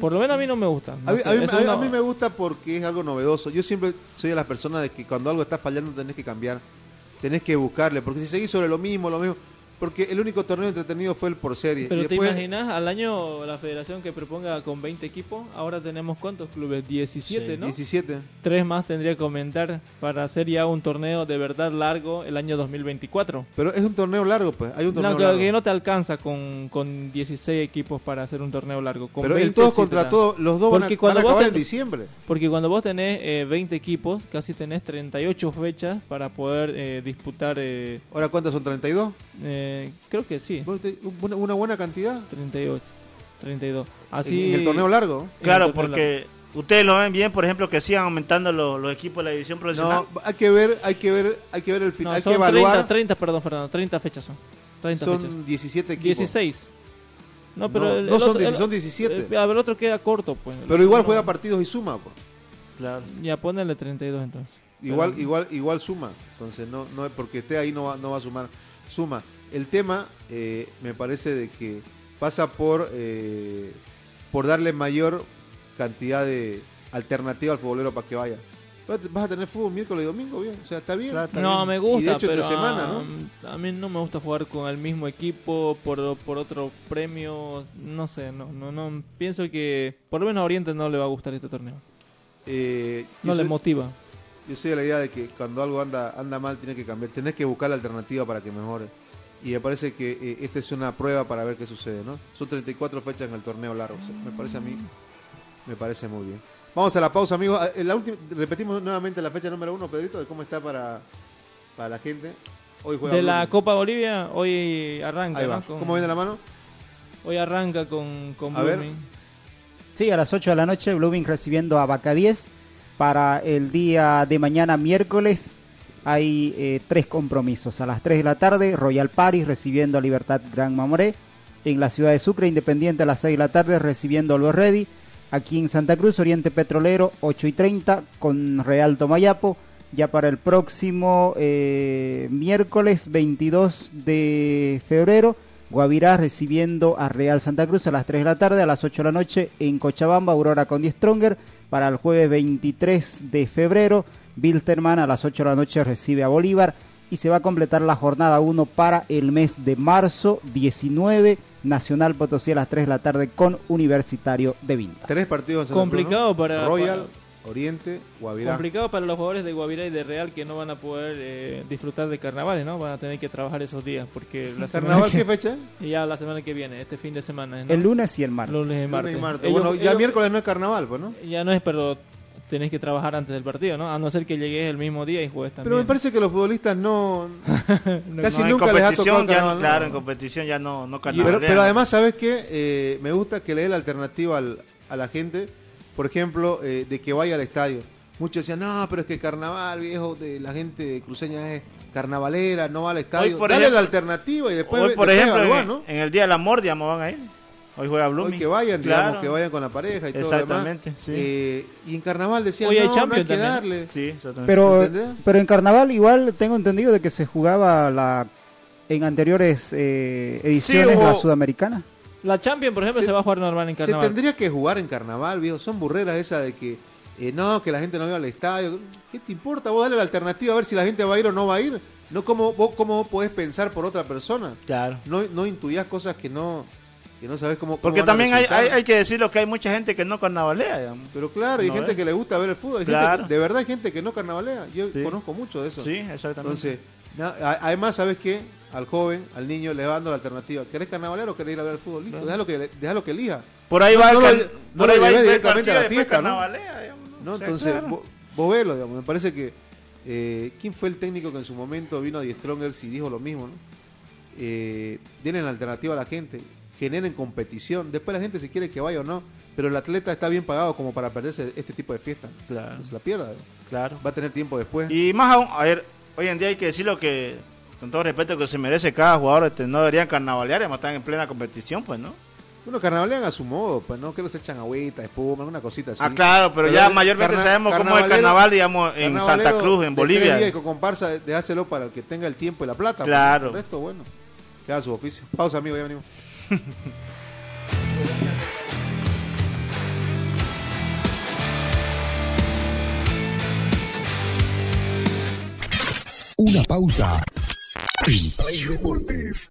Por lo menos a mí no me gusta. no A mí, sé, a mí- a mí me gusta porque es algo novedoso. Yo siempre soy de las personas de que cuando algo está fallando tenés que cambiar, tenés que buscarle, porque si seguís sobre lo mismo, lo mismo, porque el único torneo entretenido fue el por serie. Pero y te imaginas al año la federación que proponga con 20 equipos, ahora tenemos cuántos clubes? 17, Sí, ¿no? 17. Tres más tendría que aumentar para hacer ya un torneo de verdad largo el año 2024. Pero es un torneo largo, pues. Hay un torneo No, largo. que no te alcanza con, con 16 equipos para hacer un torneo largo. Con Pero el 20 todos sí te contra todos, los dos van a, van a acabar ten- en diciembre. Porque cuando vos tenés eh, 20 equipos, casi tenés 38 fechas para poder eh, disputar. eh, Ahora, ¿cuántas son? ¿32? eh, creo que sí, Una, buena cantidad. 38, 32. Así, En el torneo largo. Claro, torneo porque ustedes lo ven bien, por ejemplo, que sigan aumentando los, los equipos de la división profesional. No, hay que ver, hay que ver, hay que ver el final, No, hay que son evaluar. 30, 30, perdón, Fernando, 30 fechas son. 30 son fechas. 17 equipos. 16. No, pero No, el, no el son otro- 16, el- son 17. eh, a ver, el otro queda corto, pues. Pero igual juega partidos y suma, pues. Claro. Ya ponele 32 entonces. Igual, Pero- igual, igual suma. Entonces, no, no es porque esté ahí no va, no va a sumar. Suma. El tema, eh, me parece de que pasa por, eh, por darle mayor cantidad de alternativa al futbolero para que vaya. Vas a- tener fútbol miércoles y domingo, bien. O sea, está bien. Claro, está No, bien. me Y gusta, de hecho pero entre semana, ¿no? ah, a mí no me gusta jugar con el mismo equipo por, por otro premio, no sé, no, no, no, pienso que por lo menos a Oriente no le va a gustar este torneo, Eh, no le soy, motiva. Yo soy de la idea de que cuando algo anda anda mal, tiene que cambiar. Tenés que buscar la alternativa para que mejore. Y me parece que eh, esta es una prueba para ver qué sucede, ¿no? Son 34 fechas en el torneo largo. o sea, me parece a mí, me parece muy bien. Vamos a la pausa, amigos. Ah, en La última, repetimos nuevamente la fecha número uno, Pedrito, de cómo está para, para la gente. Hoy juega De la. Copa Bolivia hoy arranca, Ahí va. ¿no? Con- ¿Cómo viene la mano? Hoy arranca con, con A ver. Blooming. Sí, a las 8 de la noche, Blooming recibiendo a Vaca 10. Para el día de mañana, miércoles, hay eh, tres compromisos. A las 3 de la tarde, Royal Paris recibiendo a Libertad Gran Mamoré. En la ciudad de Sucre, Independiente a las 6 de la tarde, recibiendo a Los Ready. Aquí en Santa Cruz, Oriente Petrolero, 8 y 30, con Real Tomayapo. Ya para el próximo eh, miércoles 22 de febrero, Guavirá recibiendo a Real Santa Cruz a las 3 de la tarde, a las 8 de la noche en Cochabamba, Aurora con 10 Stronger. Para el jueves 23 de febrero, Bilterman a las 8 de la noche recibe a Bolívar y se va a completar la jornada 1 para el mes de marzo 19, Nacional Potosí a las 3 de la tarde con Universitario de Vinta. Tres partidos en Santa Cruz, Complicado ¿no? para- Royal, Oriente, Guavirá. Complicado para los jugadores de Guavirá y de Real que no van a poder eh, disfrutar de carnavales, ¿no? Van a tener que trabajar esos días porque la semana ¿Carnaval que- qué fecha? y ya la semana que viene, este fin de semana, ¿no? El lunes y el martes. lunes y Lunes martes. y martes. Ellos- bueno, ya ellos- miércoles no es carnaval, pues, ¿no? Ya no es, pero tenés que trabajar antes del partido, ¿no? A no ser que llegues el mismo día y juegues también. Pero me parece que los futbolistas no... Casi No, nunca les ha tocado competición ya, carnaval, ¿no? claro, en competición ya no, no Pero, carnavalean. pero además, ¿sabes qué? Eh, me gusta que le dé la alternativa al- a la gente, por ejemplo, eh, de que vaya al estadio. Muchos decían, no, pero es que carnaval, viejo, de la gente cruceña es carnavalera, no va al estadio. Dale ejemplo- la alternativa y después, Hoy, por después ejemplo, evaluar, en, ¿no? en el día del amor, digamos, van a ir. Hoy juega Blooming. Hoy que vayan, digamos, que vayan con la pareja y todo lo demás. Exactamente, sí. Eh, y en carnaval decían, Hoy hay no, no hay que también. darle. Sí, exactamente. Pero, ¿Entendés? pero en carnaval igual tengo entendido de que se jugaba la en anteriores eh, ediciones hubo- la sudamericana. La Champions, por ejemplo, Se- se, va a jugar normal en Se carnaval. tendría que jugar en carnaval, viejo. Son burreras esas de que eh, no, que la gente no vaya al estadio. ¿Qué te importa? Vos dale la alternativa a ver si la gente va a ir o no va a ir. No como vos cómo podés pensar por otra persona. Claro. No, no intuyas cosas que no que no sabes cómo, cómo Porque también hay, hay, hay que decirlo que hay mucha gente que no carnavalea, digamos. Pero claro, hay No, gente que le gusta ver el fútbol. Hay Claro. de verdad hay gente que no carnavalea. Yo Sí. conozco mucho de eso. Sí, exactamente. Entonces, na- además, ¿sabes qué? Al joven, al niño, le va dando la alternativa. ¿Querés carnavalero o querés ir a ver el fútbol? Listo, déjalo que, déjalo que elija. por ahí no- va no el lo no por lo ahí va directamente a la fiesta, ¿no? digamos, ¿no? O sea, Entonces, claro. vos, vos velo, digamos. Me parece que. eh, ¿Quién fue el técnico que en su momento vino a Die Strongers y dijo lo mismo? ¿no? Eh, denle la alternativa a la gente, generen competición. Después la gente si quiere que vaya o no, pero el atleta está bien pagado como para perderse este tipo de fiesta. Claro, No se la pierda. claro. Va a tener tiempo después. Y más aún, a ver, hoy en día hay que decirlo que, con todo respeto que se merece cada jugador, este, no deberían carnavalear, además están en plena competición, pues, ¿no? Bueno, carnavalean a su modo, pues no que los echan agüita, espuma, alguna cosita así. Ah, claro, pero, Pero ya mayormente sabemos cómo es el carnaval, digamos, en Santa Cruz, en Bolivia. y con comparsa, déjaselo para el que tenga el tiempo y la plata. pues. Claro. El resto, bueno, queda su oficio. Pausa, amigo, ya venimos. Una pausa. Play Deportes.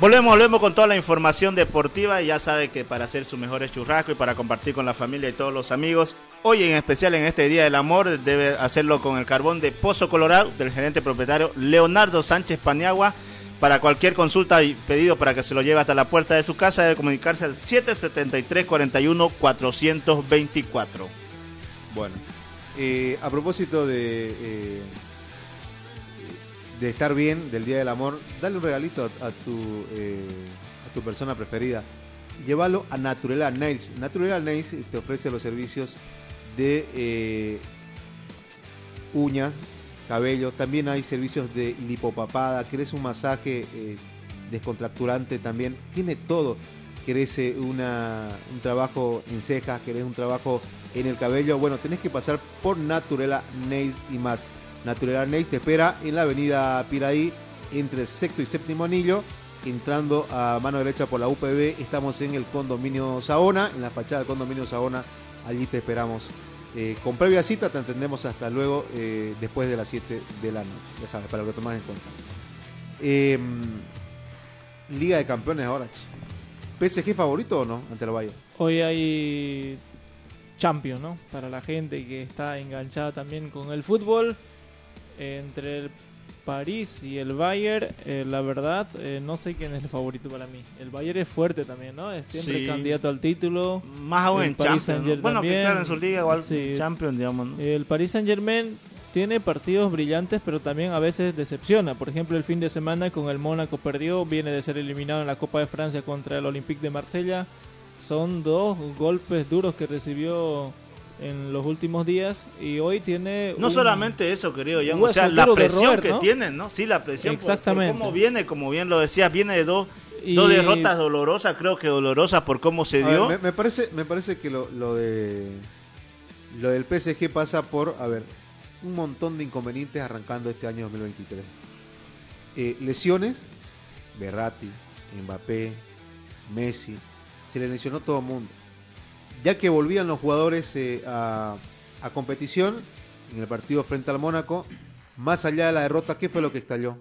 Volvemos, volvemos con toda la información deportiva y ya sabe que para hacer sus mejores churrascos y para compartir con la familia y todos los amigos, hoy en especial en este Día del Amor debe hacerlo con el carbón de Pozo Colorado del gerente propietario Leonardo Sánchez Paniagua. Para cualquier consulta y pedido para que se lo lleve hasta la puerta de su casa debe comunicarse al 773 41 424. Bueno, eh, a propósito de, eh, de estar bien, del Día del Amor, dale un regalito a, eh, tu persona preferida. Llévalo a Naturela Nails. Naturela Nails te ofrece los servicios de eh, uñas, cabello. También hay servicios de lipopapada. ¿Querés un masaje eh, descontracturante también? Tiene todo. ¿Querés una, un trabajo en cejas? ¿Querés un trabajo en el cabello? Bueno, tenés que pasar por Naturela Nails y más. Naturela Nails te espera en la avenida Piraí entre sexto y séptimo anillo. Entrando a mano derecha por la UPB, estamos en el condominio Saona, en la fachada del condominio Saona. Allí te esperamos. Eh, con previa cita te entendemos hasta luego, eh, después de las 7 de la noche. Ya sabes, para lo que tomas en cuenta. Eh, Liga de Campeones ahora. ¿PSG favorito o no ante el Bayern? Hoy hay Champions, ¿no? Para la gente que está enganchada también con el fútbol. Entre el París y el Bayern, eh, la verdad, eh, no sé quién es el favorito para mí. El Bayern es fuerte también, ¿no? Es siempre Sí. candidato al título. Más aún en Paris Champions. ¿no? Saint-Germain Bueno, también. claro, en su liga igual Sí. Champions, digamos. ¿no? El Paris Saint Germain tiene partidos brillantes, pero también a veces decepciona. Por ejemplo, el fin de semana con el Mónaco perdió, viene de ser eliminado en la Copa de Francia contra el Olympique de Marsella. Son dos golpes duros que recibió en los últimos días y hoy tiene No un- solamente eso, querido Jan, o sea, la presión que ¿no? tienen, ¿no? Sí, la presión. por- por Exactamente. cómo viene, como bien lo decías, viene de dos, y- dos derrotas dolorosas, creo que dolorosas por cómo se A ver, dio. me, me parece, me parece que lo, lo de lo del PSG pasa por, a ver, un montón de inconvenientes arrancando este año 2023. Eh, lesiones, Berratti, Mbappé, Messi, se le lesionó todo el mundo. Ya que volvían los jugadores eh, a, a competición en el partido frente al Mónaco, más allá de la derrota, ¿qué fue lo que estalló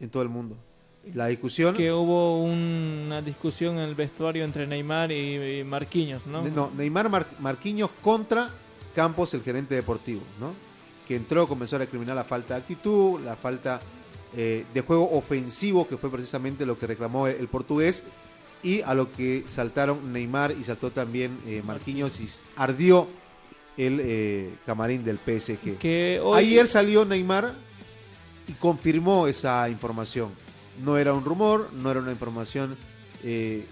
en todo el mundo? La discusión. que hubo una discusión en el vestuario entre Neymar y, y Marquinhos, ¿no? Ne- Neymar Mar- Marquinhos contra Campos, el gerente deportivo, ¿no? Que entró, comenzó a recriminar la falta de actitud, la falta eh, de juego ofensivo, que fue precisamente lo que reclamó el, el portugués, y a lo que saltaron Neymar y saltó también eh, Marquinhos y ardió el eh, camarín del PSG. Que hoy- Ayer salió Neymar y confirmó esa información. No era un rumor, no era una información eh,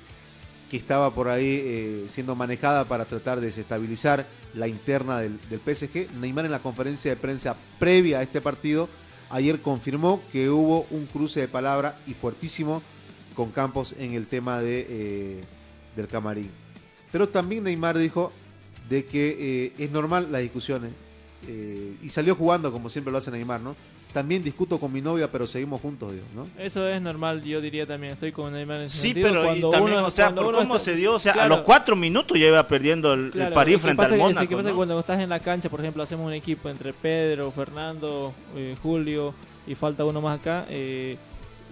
que estaba por ahí eh, siendo manejada para tratar de desestabilizar la interna del, del PSG. Neymar en la conferencia de prensa previa a este partido ayer confirmó que hubo un cruce de palabra y fuertísimo con Campos en el tema de, eh, del camarín. Pero también Neymar dijo de que eh, es normal las discusiones eh, y salió jugando como siempre lo hace Neymar, ¿no? También discuto con mi novia, pero seguimos juntos, Dios, ¿no? Eso es normal, yo diría también. Estoy con Neymar en ese Sí, sentido. pero y Cuando también, uno- o sea, cuando por uno cómo está- se dio, o sea, Claro. a los cuatro minutos ya iba perdiendo el, el Claro, París lo que frente pasa al Mónaco. que pasa cuando estás en la cancha, por ejemplo, hacemos un equipo entre Pedro, Fernando, eh, Julio y falta uno más acá. eh,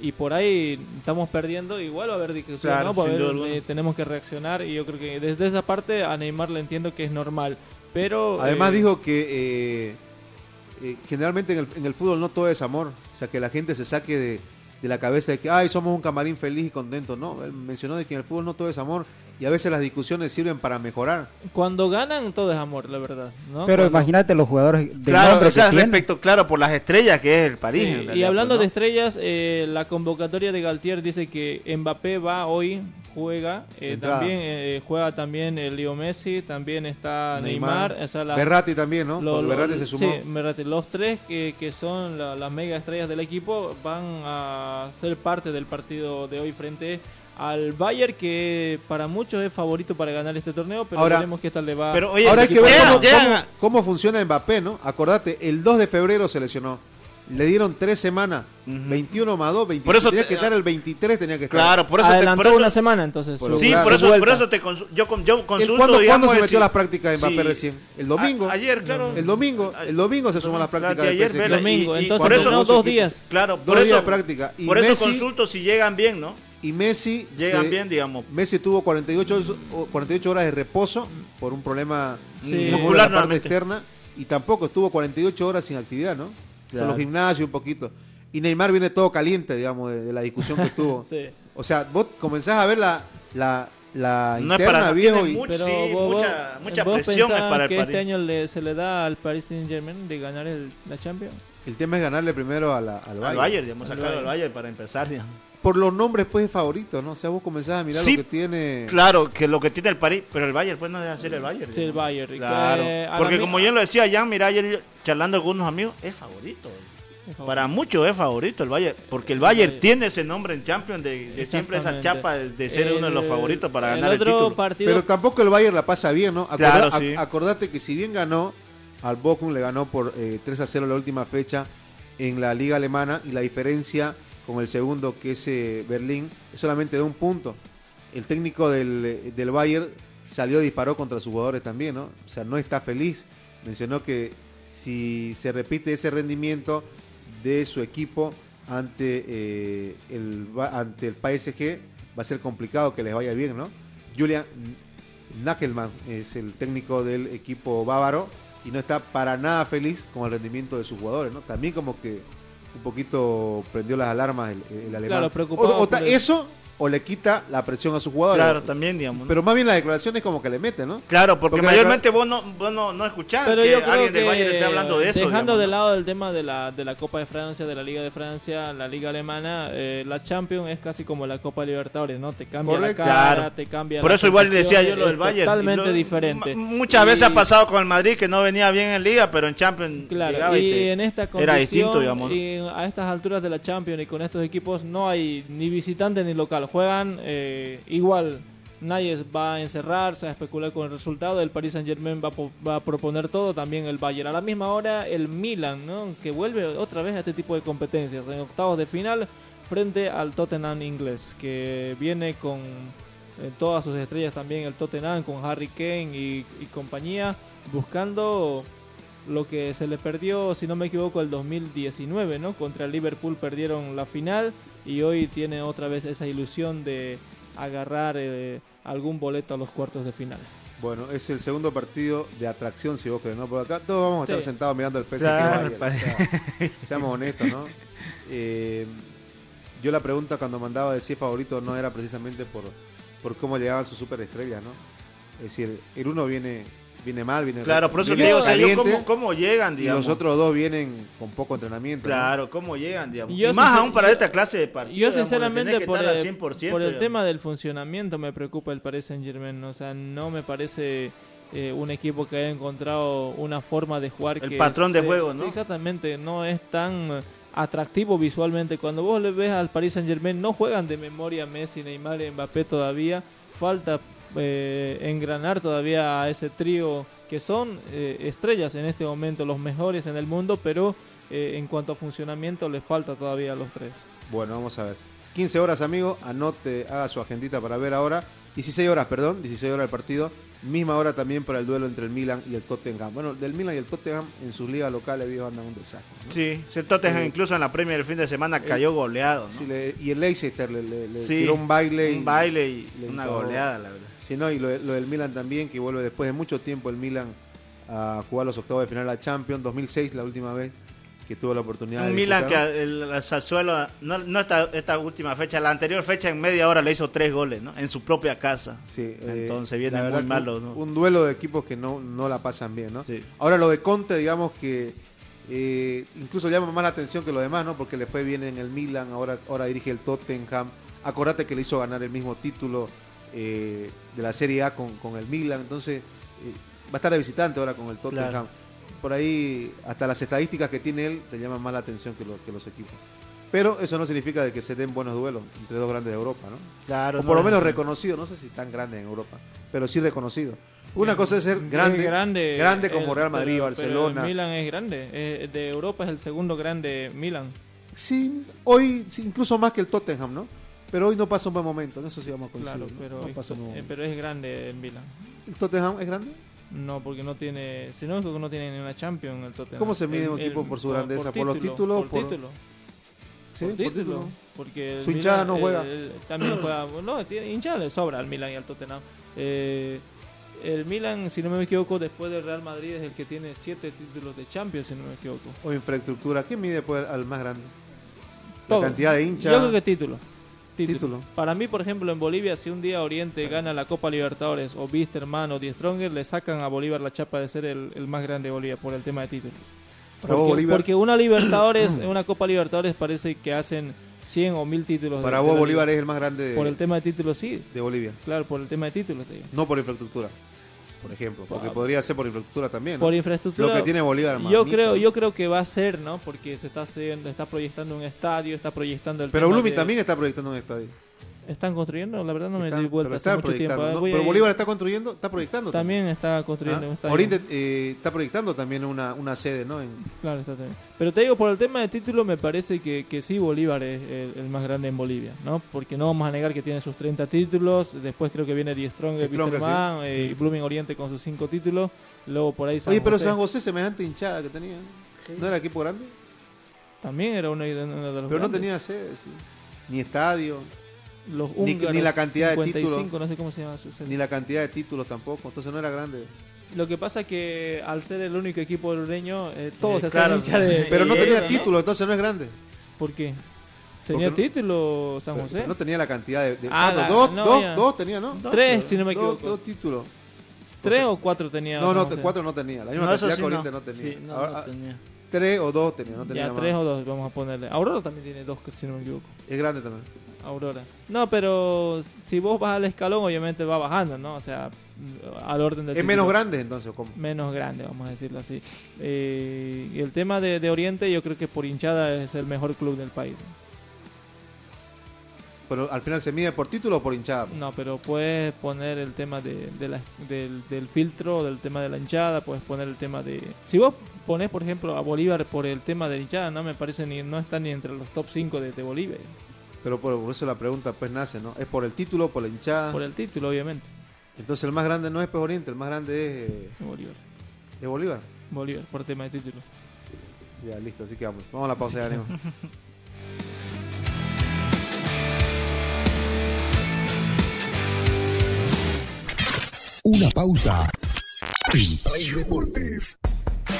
y por ahí estamos perdiendo, igual va a haber discusión, Claro, ¿no? Porque eh, tenemos que reaccionar y yo creo que desde esa parte a Neymar le entiendo que es normal. Pero Además eh, dijo que eh, eh, generalmente en el, en el fútbol no todo es amor. O sea, que la gente se saque de, de la cabeza de que, ay, somos un camarín feliz y contento. No, él mencionó de que en el fútbol no todo es amor. Y a veces las discusiones sirven para mejorar. cuando ganan todo es amor, la verdad. ¿no? Pero Cuando- imagínate los jugadores de Claro, nombre o sea, que tienen. respecto, claro, por las estrellas que es el París. Sí, en y realidad, hablando pues, de ¿no? estrellas, eh, la convocatoria de Galtier dice que Mbappé va hoy, juega, eh, también eh, juega también el Leo Messi, también está Neymar, o sea, la- Berratti también, ¿no? lo- Porque lo- Berratti se sumó. sí, Berratti. los tres que, que son la- las mega estrellas del equipo van a ser parte del partido de hoy frente al Bayern que para muchos es favorito para ganar este torneo, pero Ahora- veremos qué tal le va. Pero oye, Ahora hay que ver cómo, cómo- cómo funciona Mbappé, ¿no? Acordate, el 2 de febrero se lesionó. Le dieron tres semanas, Ujú. 21 más 2, 23. Por eso tenía te- que estar el 23, tenía que estar. Claro, por eso te, Adelantó por eso- una semana entonces. Por Sí, por eso, por eso te consu- yo, con- yo ¿El consulto, ¿Cuándo, digamos, cuándo se metió a las prácticas Mbappé sí. recién? ¿El domingo? A- ayer, claro. El domingo, el domingo se sumó a las prácticas del ayer, vela, Domingo, y- y entonces por eso- entrenó dos días. Claro, Dos por eso, días de práctica. Y por eso Messi- consulto si llegan bien, ¿no? Y Messi Llegan se- bien, digamos. Messi tuvo 48, horas- o 48 horas de reposo por un problema Sí. muscular en la parte externa y tampoco estuvo 48 horas sin actividad, ¿no? Claro. Solo gimnasio un poquito. Y Neymar viene todo caliente, digamos, de, de la discusión que tuvo. Sí. O sea, vos comenzás a ver la, la, la No es interna, para- viejo, y mucho- Pero Sí, vos, mucha- mucha vos presión es para el que París. este año le- se le da al Paris Saint Germain de ganar el, la Champions. El tema es ganarle primero a la- al Al Bayern. Bayern, digamos, Al sacarlo al Bayern. Bayern para empezar, digamos. Por los nombres, pues, es favorito, ¿no? O sea, vos comenzás a mirar Sí, lo que tiene... Claro, que lo que tiene el París, pero el Bayern pues no debe ser el Bayern. Sí, el. Bayern. Claro, que porque como yo lo decía ya, mira, ayer charlando con unos amigos, es favorito. Para muchos es favorito el Bayern, porque el Bayern Bayern. tiene ese nombre en Champions de, de siempre esa chapa de, de ser uno de los favoritos para ganar el, título. partido Pero tampoco el Bayern la pasa bien, ¿no? Acordá- Claro, acordate que si bien ganó, al Bochum le ganó por eh, 3 a 0 la última fecha en la liga alemana y la diferencia con el segundo que es eh, Berlín es solamente de un punto. El técnico del, eh, del Bayern salió y disparó contra sus jugadores también, ¿no? O sea, no está feliz. Mencionó que si se repite ese rendimiento de su equipo ante, eh, el, ante el PSG, va a ser complicado que les vaya bien, ¿no? Julian Nackelmann es el técnico del equipo bávaro y no está para nada feliz con el rendimiento de sus jugadores, ¿no? También como que un poquito prendió las alarmas el, el alemán. Claro, preocupado O- ta- eso o le quita la presión a sus jugadores. Claro, también, digamos. ¿no? Pero más bien las declaraciones como que le mete, ¿no? claro, porque, porque la- mayormente vos no, vos no, no escuchás Pero que yo creo alguien que del Bayern esté hablando de eso. dejando digamos, de ¿no? lado el tema de la, de la Copa de Francia, de la Liga de Francia, la Liga Alemana, eh, la Champions es casi como la Copa Libertadores, ¿no? Te cambia Correcto. la cara, Claro. te cambia Por la eso igual decía yo lo del es Bayern. Totalmente lo- diferente. Muchas veces ha pasado con el Madrid que no venía bien en Liga, pero en Champions Claro, llegaba y, te- en esta condición, era distinto, digamos. ¿no? y a estas alturas de la Champions y con estos equipos no hay ni visitante ni local, juegan eh, igual. Nadie va a encerrarse, a especular con el resultado. El Paris Saint Germain va, va a proponer todo, también el Bayern. A la misma hora, el Milan, ¿no? que vuelve otra vez a este tipo de competencias. En octavos de final, frente al Tottenham inglés, que viene con eh, todas sus estrellas también, el Tottenham, con Harry Kane y, y compañía, buscando lo que se le perdió, si no me equivoco, el 2019, ¿no? Contra el Liverpool perdieron la final y hoy tiene otra vez esa ilusión de agarrar eh, algún boleto a los cuartos de final. Bueno, es el segundo partido de atracción, si vos querés, ¿no? Por acá todos vamos a estar Sí. sentados mirando el PSG. Claro, Bayern, o sea, seamos honestos, ¿no? Eh, yo la pregunta cuando mandaba de si es favorito no era precisamente por, por cómo llegaban sus superestrellas, ¿no? Es decir, el uno viene, viene mal, viene Claro, por eso te digo, o sea, yo cómo, cómo llegan, y digamos. los otros dos vienen con poco entrenamiento. ¿no? Claro, cómo llegan, digamos. Yo y más aún para yo- esta clase de partidos. Yo sinceramente por el, 100%, por el digamos. tema del funcionamiento me preocupa el Paris Saint Germain, o sea, no me parece eh, un equipo que haya encontrado una forma de jugar El que patrón de juego, sí, ¿no? exactamente, no es tan atractivo visualmente. Cuando vos le ves al Paris Saint Germain, no juegan de memoria Messi, Neymar y Mbappé todavía, falta eh, engranar todavía a ese trío que son eh, estrellas en este momento, los mejores en el mundo, pero eh, en cuanto a funcionamiento le falta todavía a los tres. Bueno, vamos a ver. 15 horas, amigo. Anote, haga su agendita para ver ahora. 16 horas, perdón. 16 horas el partido. Misma hora también para el duelo entre el Milan y el Tottenham. Bueno, del Milan y el Tottenham en sus ligas locales viejo andan un desastre. ¿no? Sí, el Tottenham Eh, incluso en la Premier el fin de semana cayó goleado, ¿no? Sí, le- y el Leicester le, le- le Sí, tiró un baile. un baile y le una entró- goleada, la verdad. Sí, no, y lo, de- lo del Milan también, que vuelve después de mucho tiempo el Milan a jugar los octavos de final a Champions. 2006, la última vez que tuvo la oportunidad de Un Milan que el, el Sassuolo, no, no esta, esta última fecha, la anterior fecha en media hora le hizo tres goles, ¿no? En su propia casa. Sí, eh, Entonces viene muy malo, un, ¿no? un duelo de equipos que no, no la pasan bien, ¿no? Sí. Ahora lo de Conte, digamos que eh, incluso llama más la atención que lo demás, ¿no? Porque le fue bien en el Milan, ahora, ahora dirige el Tottenham. Acordate que le hizo ganar el mismo título eh, de la Serie A con, con el Milan, entonces eh, va a estar de visitante ahora con el Tottenham. Claro. Por ahí, hasta las estadísticas que tiene él te llaman más la atención que, lo- que los equipos. Pero eso no significa de que se den buenos duelos entre dos grandes de Europa, ¿no? Claro. o no, por lo menos no. reconocido, no sé si tan grande en Europa, pero sí reconocido. Una cosa es ser Es grande, grande, grande como el- Real Madrid, pero- Barcelona. pero Milan es grande. eh, de Europa es el segundo grande Milan. Sí, hoy incluso más que el Tottenham, ¿no? Pero hoy no pasa un buen momento, en eso sí vamos a coincidir. Claro, ¿no? pero, No es, pasa un buen eh, pero es grande el Milan. ¿El Tottenham es grande? No, porque no tiene. Si no, es que no tiene ni una Champions el Tottenham. ¿Cómo se mide El- un equipo el- por su grandeza? ¿Por los título, títulos? Por, título. Sí, por título. título. Porque Su hinchada no juega. el- también juega. No, tiene hinchada le sobra al Milan y al Tottenham. Eh, el Milan, si no me equivoco, después del Real Madrid es el que tiene siete títulos de Champions, si no me equivoco. O infraestructura. ¿Qué mide pues, al más grande? Todo. La cantidad de hinchas. Yo creo que título. Título. Título. Para mí, por ejemplo, en Bolivia, si un día Oriente gana la Copa Libertadores o Wisterman o Die Stronger, le sacan a Bolívar la chapa de ser el, el más grande de Bolivia por el tema de título. Porque, una Libertadores, una Copa Libertadores parece que hacen 100 o 1000 títulos. para de vos Bolívar es el más grande de, Por el tema de títulos, sí. de Bolivia. Claro, por el tema de títulos, te digo. No por infraestructura, por ejemplo. Porque podría ser por infraestructura también. ¿no? Por infraestructura. Lo que tiene Bolívar, yo creo, yo creo que va a ser, ¿no? Porque se está haciendo, está proyectando un estadio, está proyectando el Pero de- taming está proyectando un estadio. ¿Están construyendo? La verdad no me di vuelta hace está mucho tiempo. ¿eh? ¿no? Pero Bolívar está construyendo, está proyectando. también está construyendo un ¿Ah? estadio. Oriente eh, está proyectando también una, una sede, ¿no? En- Claro, está también. Pero te digo, por el tema de título, me parece que, que sí, Bolívar es el, el más grande en Bolivia, ¿no? Porque no vamos a negar que tiene sus 30 títulos, después creo que viene Die Stronger, Stronger, sí. eh, y Blooming Oriente con sus 5 títulos, luego por ahí San Oye, pero José San José, semejante hinchada que tenía. ¿No era equipo grande? también era uno de, uno de los Pero no grandes. tenía sede, sí. Ni estadio, Los ni- ni la cantidad de 55, títulos. no sé cómo se llama su sede. ni la cantidad de títulos tampoco. Entonces no era grande. Lo que pasa es que al ser el único equipo hondureño, eh, todos Eh, se claro. hincha de Pero no tenía título, entonces no es grande. ¿Por qué? ¿Tenía Porque no- título San José? pero no tenía la cantidad de. de- Ah, ¿cuántos? la- dos, no, dos, ya. dos tenía, ¿no? Tres, si no me equivoco. dos títulos. ¿Tres o cuatro tenía No, no, José? cuatro no tenía. La misma No, cantidad sí que Oriente no, tenía. Sí, no, Ahora, no ah, tenía. Tres o dos tenía, no tenía Ya, más. tres o dos vamos a ponerle. Aurora también tiene dos, que si no me equivoco. Es grande también. Aurora. No, pero si vos vas al escalón, obviamente va bajando, ¿no? O sea, al orden del Es menos grande entonces, ¿cómo? Menos grande, vamos a decirlo así. Eh, y el tema de, de Oriente, yo creo que por hinchada es el mejor club del país. Pero al final se mide por título o por hinchada. No, pero puedes poner el tema de, de la- del, del filtro, del tema de la hinchada, puedes poner el tema de... Si vos pones, por ejemplo, a Bolívar por el tema de la hinchada, no me parece ni no está ni entre los top 5 de, de Bolivia. Pero por, por eso la pregunta pues nace, ¿no? ¿Es por el título o por la hinchada? Por el título, obviamente, Entonces el más grande no es pues Oriente, el más grande es, eh, de Bolívar. es Bolívar. Bolívar, por tema de título. Ya, listo, así que vamos. Vamos a la pausa, ya venimos. Una pausa. Play Deportes.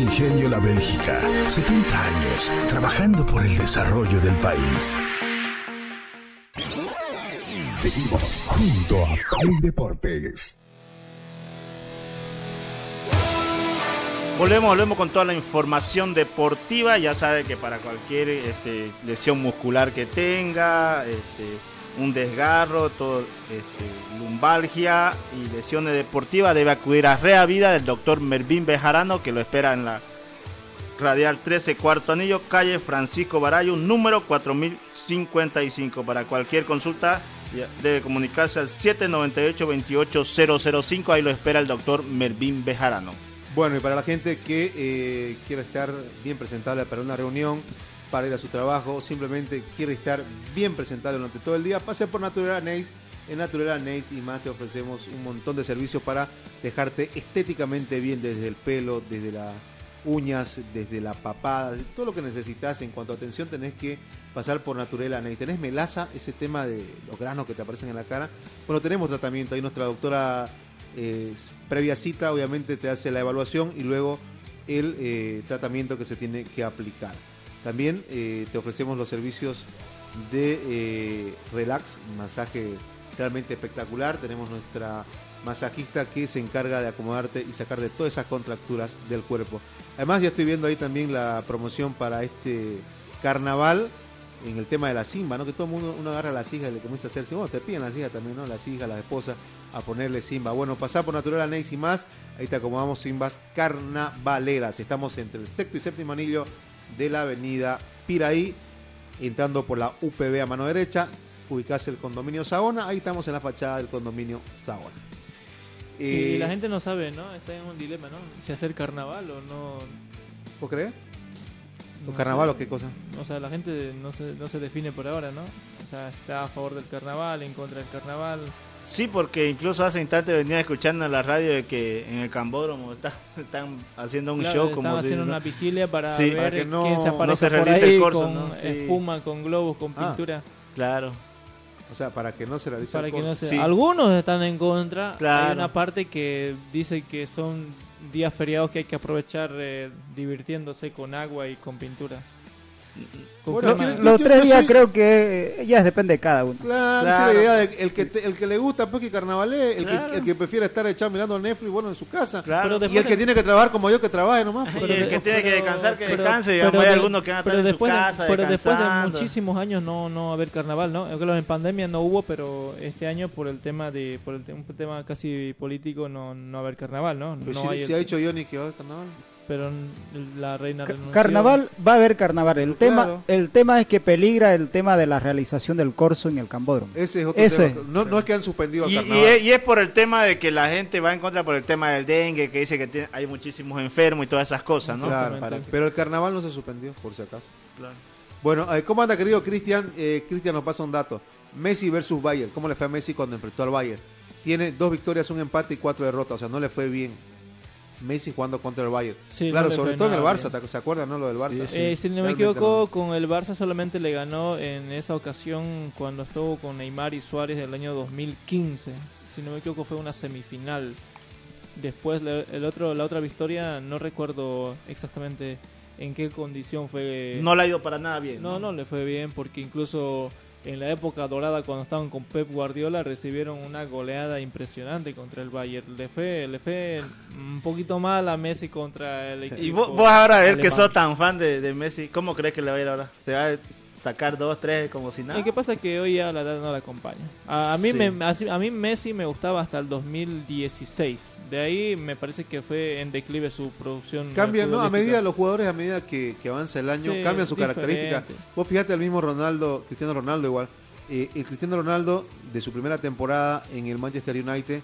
Ingenio La Bélgica. 70 años trabajando por el desarrollo del país. Seguimos junto a Play Deportes. Volvemos, volvemos con toda la información deportiva. Ya sabe que para cualquier este, lesión muscular que tenga, este, un desgarro, todo, este, lumbalgia y lesiones deportivas, debe acudir a Rea Vida del doctor Mervin Bejarano, que lo espera en la Radial 13, cuarto anillo, calle Francisco Barayo, número 4055. Para cualquier consulta, debe comunicarse al 798-28005. Ahí lo espera el doctor Mervin Bejarano. Bueno, y para la gente que eh, quiera estar bien presentable para una reunión para ir a su trabajo simplemente quiere estar bien presentable durante todo el día, pase por Natural Nails. En Natural Nails y más te ofrecemos un montón de servicios para dejarte estéticamente bien desde el pelo, desde las uñas, desde la papada, todo lo que necesitas en cuanto a atención tenés que pasar por Naturela Nails. Tenés melaza, ese tema de los granos que te aparecen en la cara. Bueno, tenemos tratamiento. Ahí nuestra doctora, eh, previa cita, obviamente te hace la evaluación y luego el eh, tratamiento que se tiene que aplicar. También eh, te ofrecemos los servicios de eh, relax, masaje realmente espectacular. Tenemos nuestra masajista que se encarga de acomodarte y sacar de todas esas contracturas del cuerpo. Además ya estoy viendo ahí también la promoción para este carnaval en el tema de la simba, ¿no? Que todo el mundo agarra a las hijas y le comienza a hacer simba. Bueno, te piden las hijas también, ¿no? Las hijas, las esposas, a ponerle simba. Bueno, pasar por Natural Anex y más. Ahí te acomodamos simbas carnavaleras. Estamos entre el sexto y séptimo anillo de la avenida Piraí, entrando por la UPB a mano derecha. Ubicás el condominio Saona. Ahí estamos en la fachada del condominio Saona. Y Eh, la gente no sabe, ¿no? Está en un dilema, ¿no? Si hacer carnaval o no. ¿Vos crees? ¿O no carnaval sé. o qué cosa? O sea, la gente no se, no se define por ahora, ¿no? O sea, está a favor del carnaval, en contra del carnaval. Sí, porque incluso hace instante venía escuchando en la radio de que en el Cambódromo está- están haciendo un Claro, show están como si haciendo no- una vigilia para Sí, ver para que no- quién se no aparece se por realice ahí el corso, con ¿no? Sí. espuma, con globos, con Ah. pintura. Claro. O sea, para que no se realice para el que no corso. se... Sí. Algunos están en contra. Hay Claro. una parte que dice que son días feriados que hay que aprovechar eh, divirtiéndose con agua y con pintura. Bueno, que- Los yo- tres yo días soy- creo que ya depende de cada uno. Claro, Claro. esa es la idea de el que, te- el que le gusta pues que carnavalé, el, Claro. que, el que prefiere estar echado mirando Netflix, bueno, en su casa. Claro. Y el que tiene que trabajar como yo que trabaje nomás. pues. Y el que tiene que descansar, que descanse, digamos, pero hay algunos que van a estar en su después de- casa Pero después de muchísimos años no no haber carnaval, ¿no? Claro, en pandemia no hubo, pero este año por el tema de por el un tema casi político no no haber carnaval, ¿no? Pero no si, hay si el- ha dicho Johnny que va a haber carnaval. Pero la reina renunció. Carnaval, va a haber carnaval. El, tema, el tema es que peligra el tema de la realización del corso en el Cambódromo. Ese es otro Ese. tema. No, no es que han suspendido el Y, y carnaval. es, y es por el tema de que la gente va en contra por el tema del dengue, que dice que tiene- hay muchísimos enfermos y todas esas cosas, ¿no? Claro, Exactamente. Para que- pero el carnaval no se suspendió, por si acaso. claro. Bueno, eh, ¿cómo anda, querido Cristian? Eh, Cristian nos pasa un dato. Messi versus Bayern. ¿Cómo le fue a Messi cuando enfrentó al Bayern? Tiene dos victorias, un empate y cuatro derrotas. O sea, no le fue bien. Messi jugando contra el Bayern. Sí, claro, no sobre todo en el Barça, ¿te- ¿se acuerdan, no? Lo del Barça. Eh, si no me equivoco, no. con el Barça solamente le ganó en esa ocasión cuando estuvo con Neymar y Suárez del año 2015. Si no me equivoco fue una semifinal. Después el otro, la otra victoria no recuerdo exactamente en qué condición fue. No le ha ido para nada bien. no, no le fue bien porque incluso en la época dorada cuando estaban con Pep Guardiola recibieron una goleada impresionante contra el Bayern. Le fue, le fue un poquito mal a Messi contra el equipo. Y vos, vos ahora a ver que sos tan fan de, de Messi, ¿cómo crees que le va a ir ahora? ¿Se va a sacar dos, tres como si nada? ¿Y qué pasa? Que hoy ya la edad no la acompaña. A, a mí Sí. me, así- a mí Messi me gustaba hasta el 2016. De ahí me parece que fue en declive su producción. Cambian, ¿no? A medida, los jugadores, a medida que, que avanza el año, Sí, cambian su característica. diferente. Vos fíjate el mismo Ronaldo, Cristiano Ronaldo igual. Eh, el Cristiano Ronaldo, de su primera temporada en el Manchester United,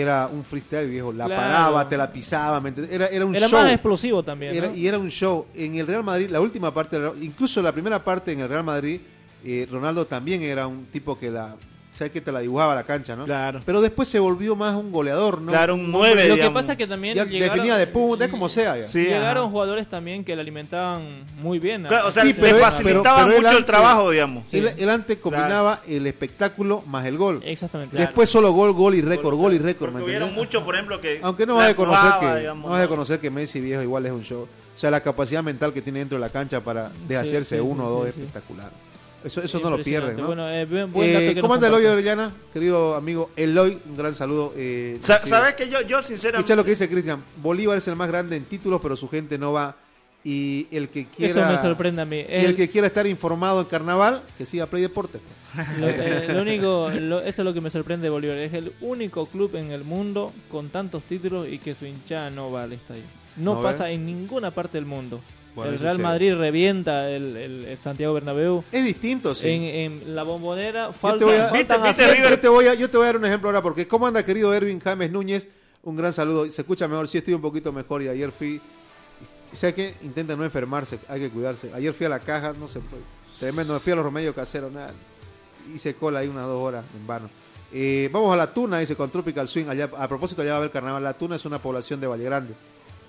era un freestyle viejo. La Claro. paraba, te la pisaba, ¿me? Era, era un Era show. más explosivo también. Era- ¿no? y era un show. En el Real Madrid, la última parte, incluso la primera parte en el Real Madrid, eh, Ronaldo también era un tipo que la, ¿sabes que te la dibujaba la cancha, no? Claro. Pero después se volvió más un goleador, ¿no? Claro, un hombre nueve, Lo que pasa es que también Ya llegaron, definía de punta, es como sea. ya. Sí, llegaron ajá. jugadores también que le alimentaban muy bien. Claro, o sea, Sí, le pero facilitaba pero- pero él mucho el trabajo, digamos. Él, él antes combinaba el espectáculo más el gol. Exactamente. Después solo gol, gol y récord, gol y récord, ¿me Porque hubieron entendés? mucho, por ejemplo, que. Aunque no vas a conocer que digamos, no vas a ¿no? conocer que Messi viejo igual es un show. O sea, la capacidad mental que tiene dentro de la cancha para deshacerse sí, sí, uno o dos sí, es sí. espectacular. Eso, eso no lo Impresionante. ¿no? Bueno, eh, buen- Eh, dato que ¿Cómo anda Eloy. Orellana? Querido amigo Eloy, un gran saludo. Eh, Sa-. ¿Sabes que yo, yo sinceramente. Escucha lo que dice Cristian. Bolívar es el más grande en títulos, pero su gente no va. Y el que quiera, Eso me sorprende a mí. y el El- que quiera estar informado en carnaval, que siga Play Deportes. Lo, eh, lo único, lo- eso es lo que me sorprende de Bolívar. Es el único club en el mundo con tantos títulos y que su hinchada no va al estadio. No, ¿No pasa en ninguna parte del mundo. Bueno, el Real. Madrid revienta el, el- el Santiago Bernabéu. Es distinto, sí. En, en la bombonera Yo faltan, te voy a- faltan ¿Viste- viste hacer- River? Yo te, voy a, yo te voy a dar un ejemplo ahora, porque ¿cómo anda, querido Erwin James Núñez? Un gran saludo. Se escucha mejor, sí estoy un poquito mejor y ayer fui... ¿Sabe qué? Intenta no enfermarse, hay que cuidarse. Ayer fui a la caja, no sé, pues, tremendo, me fui a los remedios caseros, nada. Hice cola ahí unas dos horas en vano. Eh, vamos a La Tuna, dice, con Tropical Swing. Allá, a propósito, allá va a haber carnaval. La Tuna es una población de Valle Grande.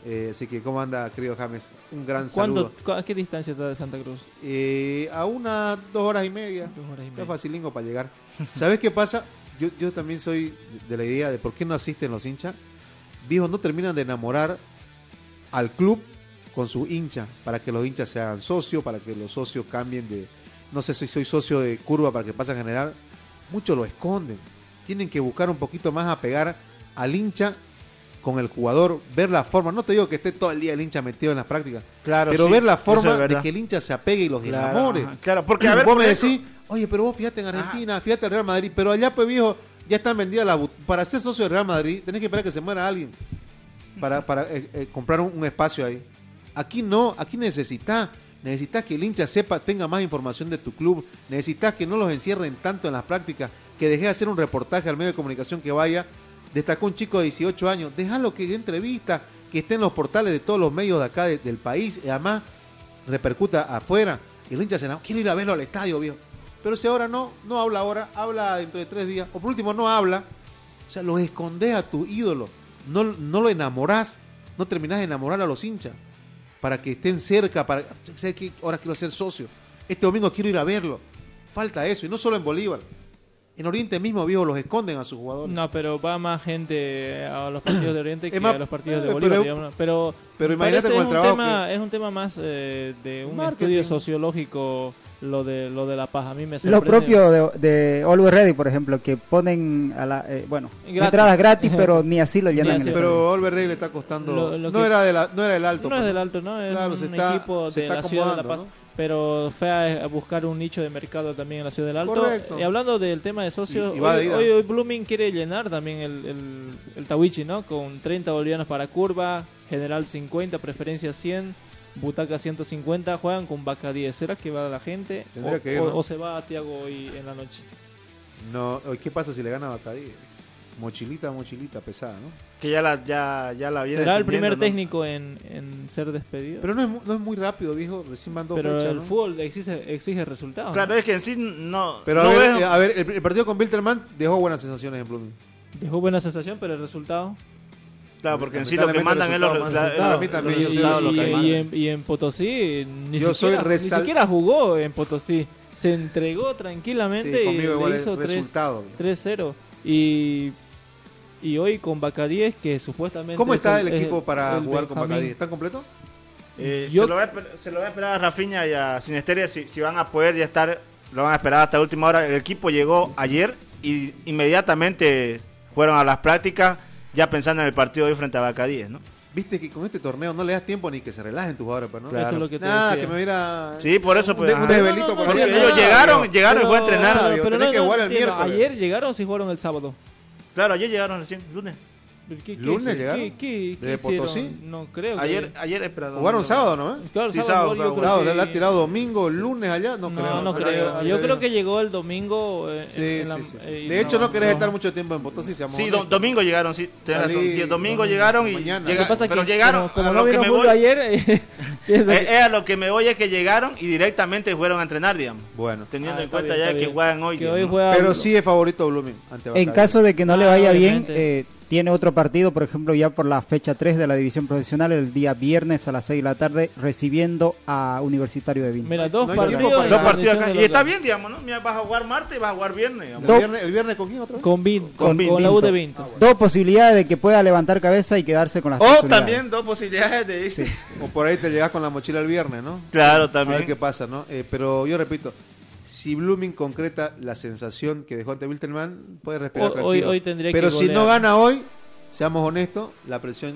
Eh, así que, ¿cómo anda, querido James? Un gran ¿Cuánto, saludo. ¿A qué distancia está de Santa Cruz? Eh, a unas dos horas y media. Dos horas y Está media. facilingo para llegar. ¿Sabes qué pasa? Yo, yo también soy de la idea de por qué no asisten los hinchas. Viejos no terminan de enamorar al club con su hincha, para que los hinchas se hagan socios, para que los socios cambien de, no sé si soy socio de curva para que pase a generar. Muchos lo esconden. Tienen que buscar un poquito más a pegar al hincha con el jugador, ver la forma. No te digo que esté todo el día el hincha metido en las prácticas, Claro, pero sí, ver la es forma de que el hincha se apegue y los Claro, enamore. ajá, claro, porque a ver, vos por me decís, oye, pero vos fíjate en Argentina, fíjate al Real Madrid, pero allá pues viejo, ya están vendidas las para ser socio del Real Madrid, tenés que esperar que se muera alguien para, para eh, eh, comprar un, un espacio ahí. Aquí no, aquí necesitas, necesitas que el hincha sepa, tenga más información de tu club, necesitas que no los encierren tanto en las prácticas, que deje de hacer un reportaje al medio de comunicación que vaya, destacó un chico de 18 años, déjalo que entrevista, que esté en los portales de todos los medios de acá de- del país, y además repercuta afuera. Y el hincha se quiero ir a verlo al estadio, viejo. Pero si ahora no, no habla ahora, habla dentro de tres días, o por último no habla, o sea, los escondes a tu ídolo, no, no lo enamorás, no terminás de enamorar a los hinchas, para que estén cerca, para, que ahora quiero ser socio, este domingo quiero ir a verlo, falta eso, y no solo en Bolívar, en Oriente mismo, viejo, los esconden a sus jugadores. No, pero va más gente a los partidos de Oriente que más, a los partidos de eh, Bolívar, pero- digamos. Pero, pero imagínate con el es un trabajo tema, Es un tema más eh, de un Marketing. estudio sociológico lo de lo de La Paz. A mí me Lo sorprende. propio de, de Always Ready, por ejemplo, que ponen a la, eh, bueno, Gratis. entradas gratis, pero ni así lo llenan. Así. el Pero Oliver Rey le está costando, Lo- lo no, que- era de la, no era del alto. No es pues, del alto, ¿no? Es Claro, se un está- equipo se de está la ciudad de La Paz. ¿no? Pero fue a, a buscar un nicho de mercado también en la ciudad del Alto. Correcto. Y hablando del tema de socios, Y- y hoy, hoy, hoy Blooming quiere llenar también el, el, el Tawichi, ¿no? Con 30 bolivianos para curva, general 50, preferencia 100, butaca 150, juegan con vaca 10. ¿Será que va la gente? O, que ir, o- ¿no? o se va a Tiago hoy en la noche? No, ¿qué pasa si le gana a Bacadí? Mochilita, mochilita pesada, ¿no? Que ya la, ya, ya la viene ¿Será el primer ¿no? técnico en, en ser despedido? Pero no es, no es muy rápido, viejo. Recién van dos Pero fechas, el ¿no? fútbol exige, exige resultados. Claro, ¿no? es que en sí no. Pero a ver, ves- eh, a ver, el, el partido con Bilterman dejó buenas sensaciones en Blooming. Dejó buena sensación, pero el resultado... Claro, porque en sí lo que mandan es los, para mí también, los yo soy resultados de lo y, que en, y en Potosí ni, Yo soy siquiera, ni siquiera jugó en Potosí. Se entregó tranquilamente Sí, y le hizo tres- resultado. 3-0. Y, y hoy con Bacadíes, que supuestamente. ¿Cómo es está el, equipo para el jugar con Benjamín. Bacadí? ¿Está completo? Eh, Yo- se, lo va a, esper- se lo va a esperar a Rafinha y a Sinesteria si, si van a poder ya estar. Lo van a esperar hasta última hora. El equipo llegó ayer y inmediatamente fueron a las prácticas ya pensando en el partido de hoy frente a Bacadíes, ¿no? Viste que con este torneo no le das tiempo ni que se relajen tus jugadores, pues, ¿no? Eso es lo que te Nada, decía. que me hubiera. Sí, por eso, Un, pues, de- un desvelito No, no, por ahí. Ellos llegaron, llegaron y Pero- fue a entrenar. Pero tenés que jugar el miércoles. Ayer llegaron si jugaron el sábado. Claro, ayer llegaron recién, lunes. ¿Qué, qué- ¿Lunes qué- llegaron? qué- qué- qué ¿Desde hicieron? Potosí? No creo. que- Ayer, ayer espera. Jugaron domingo. sábado, ¿no? eh? Claro, Sí, sábado, sábado, sábado. que- le ha tirado domingo, lunes allá, no, No, creo. no creo. antes Yo de- creo que llegó el domingo. eh, Sí, en la- sí, sí. eh, De hecho, no querés no. estar mucho tiempo en Potosí, seamos Sí, do- domingo llegaron, sí, tenés Salí razón. Domingo domingo, llegaron y mañana. llega- pasa es pero que llegaron. como, como a no lo que me voy, ayer, piensa eh, eh, a lo que me voy es que llegaron y directamente fueron a entrenar, digamos. Bueno, Teniendo Ah, en cuenta bien, ya que bien. juegan hoy. ¿no? pero sí es favorito Blooming En caso de que no le Ah, vaya bien, obviamente. eh, tiene otro partido, por ejemplo, ya por la fecha 3 de la división profesional, el día viernes a las 6 de la tarde, recibiendo a Universitario de Vino. Mira, dos No partidos. Dos acá. Y está bien, digamos, ¿no? Mira, vas a jugar martes y vas a jugar viernes. ¿El viernes, ¿El viernes con quién otra vez? Con Vin, Con con, Vin- con la U de Vinto. Vinto. Dos posibilidades de que pueda levantar cabeza y quedarse con las O también dos posibilidades de irse. O por ahí te llegas con la mochila el viernes, ¿no? Claro, A ver también. qué pasa, ¿no? Eh, pero yo repito, si Blooming concreta la sensación que dejó ante Wilterman, puede respirar Hoy- tranquilo. hoy- hoy tendría pero que si no gana hoy, seamos honestos, la presión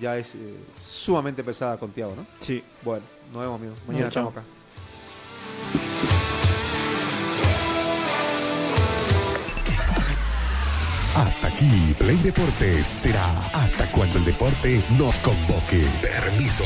ya es eh, sumamente pesada con Tiago, ¿no? Sí. Bueno, nos vemos, amigos. Mañana estamos acá. Hasta aquí, Play Deportes será hasta cuando el deporte nos convoque. Permiso.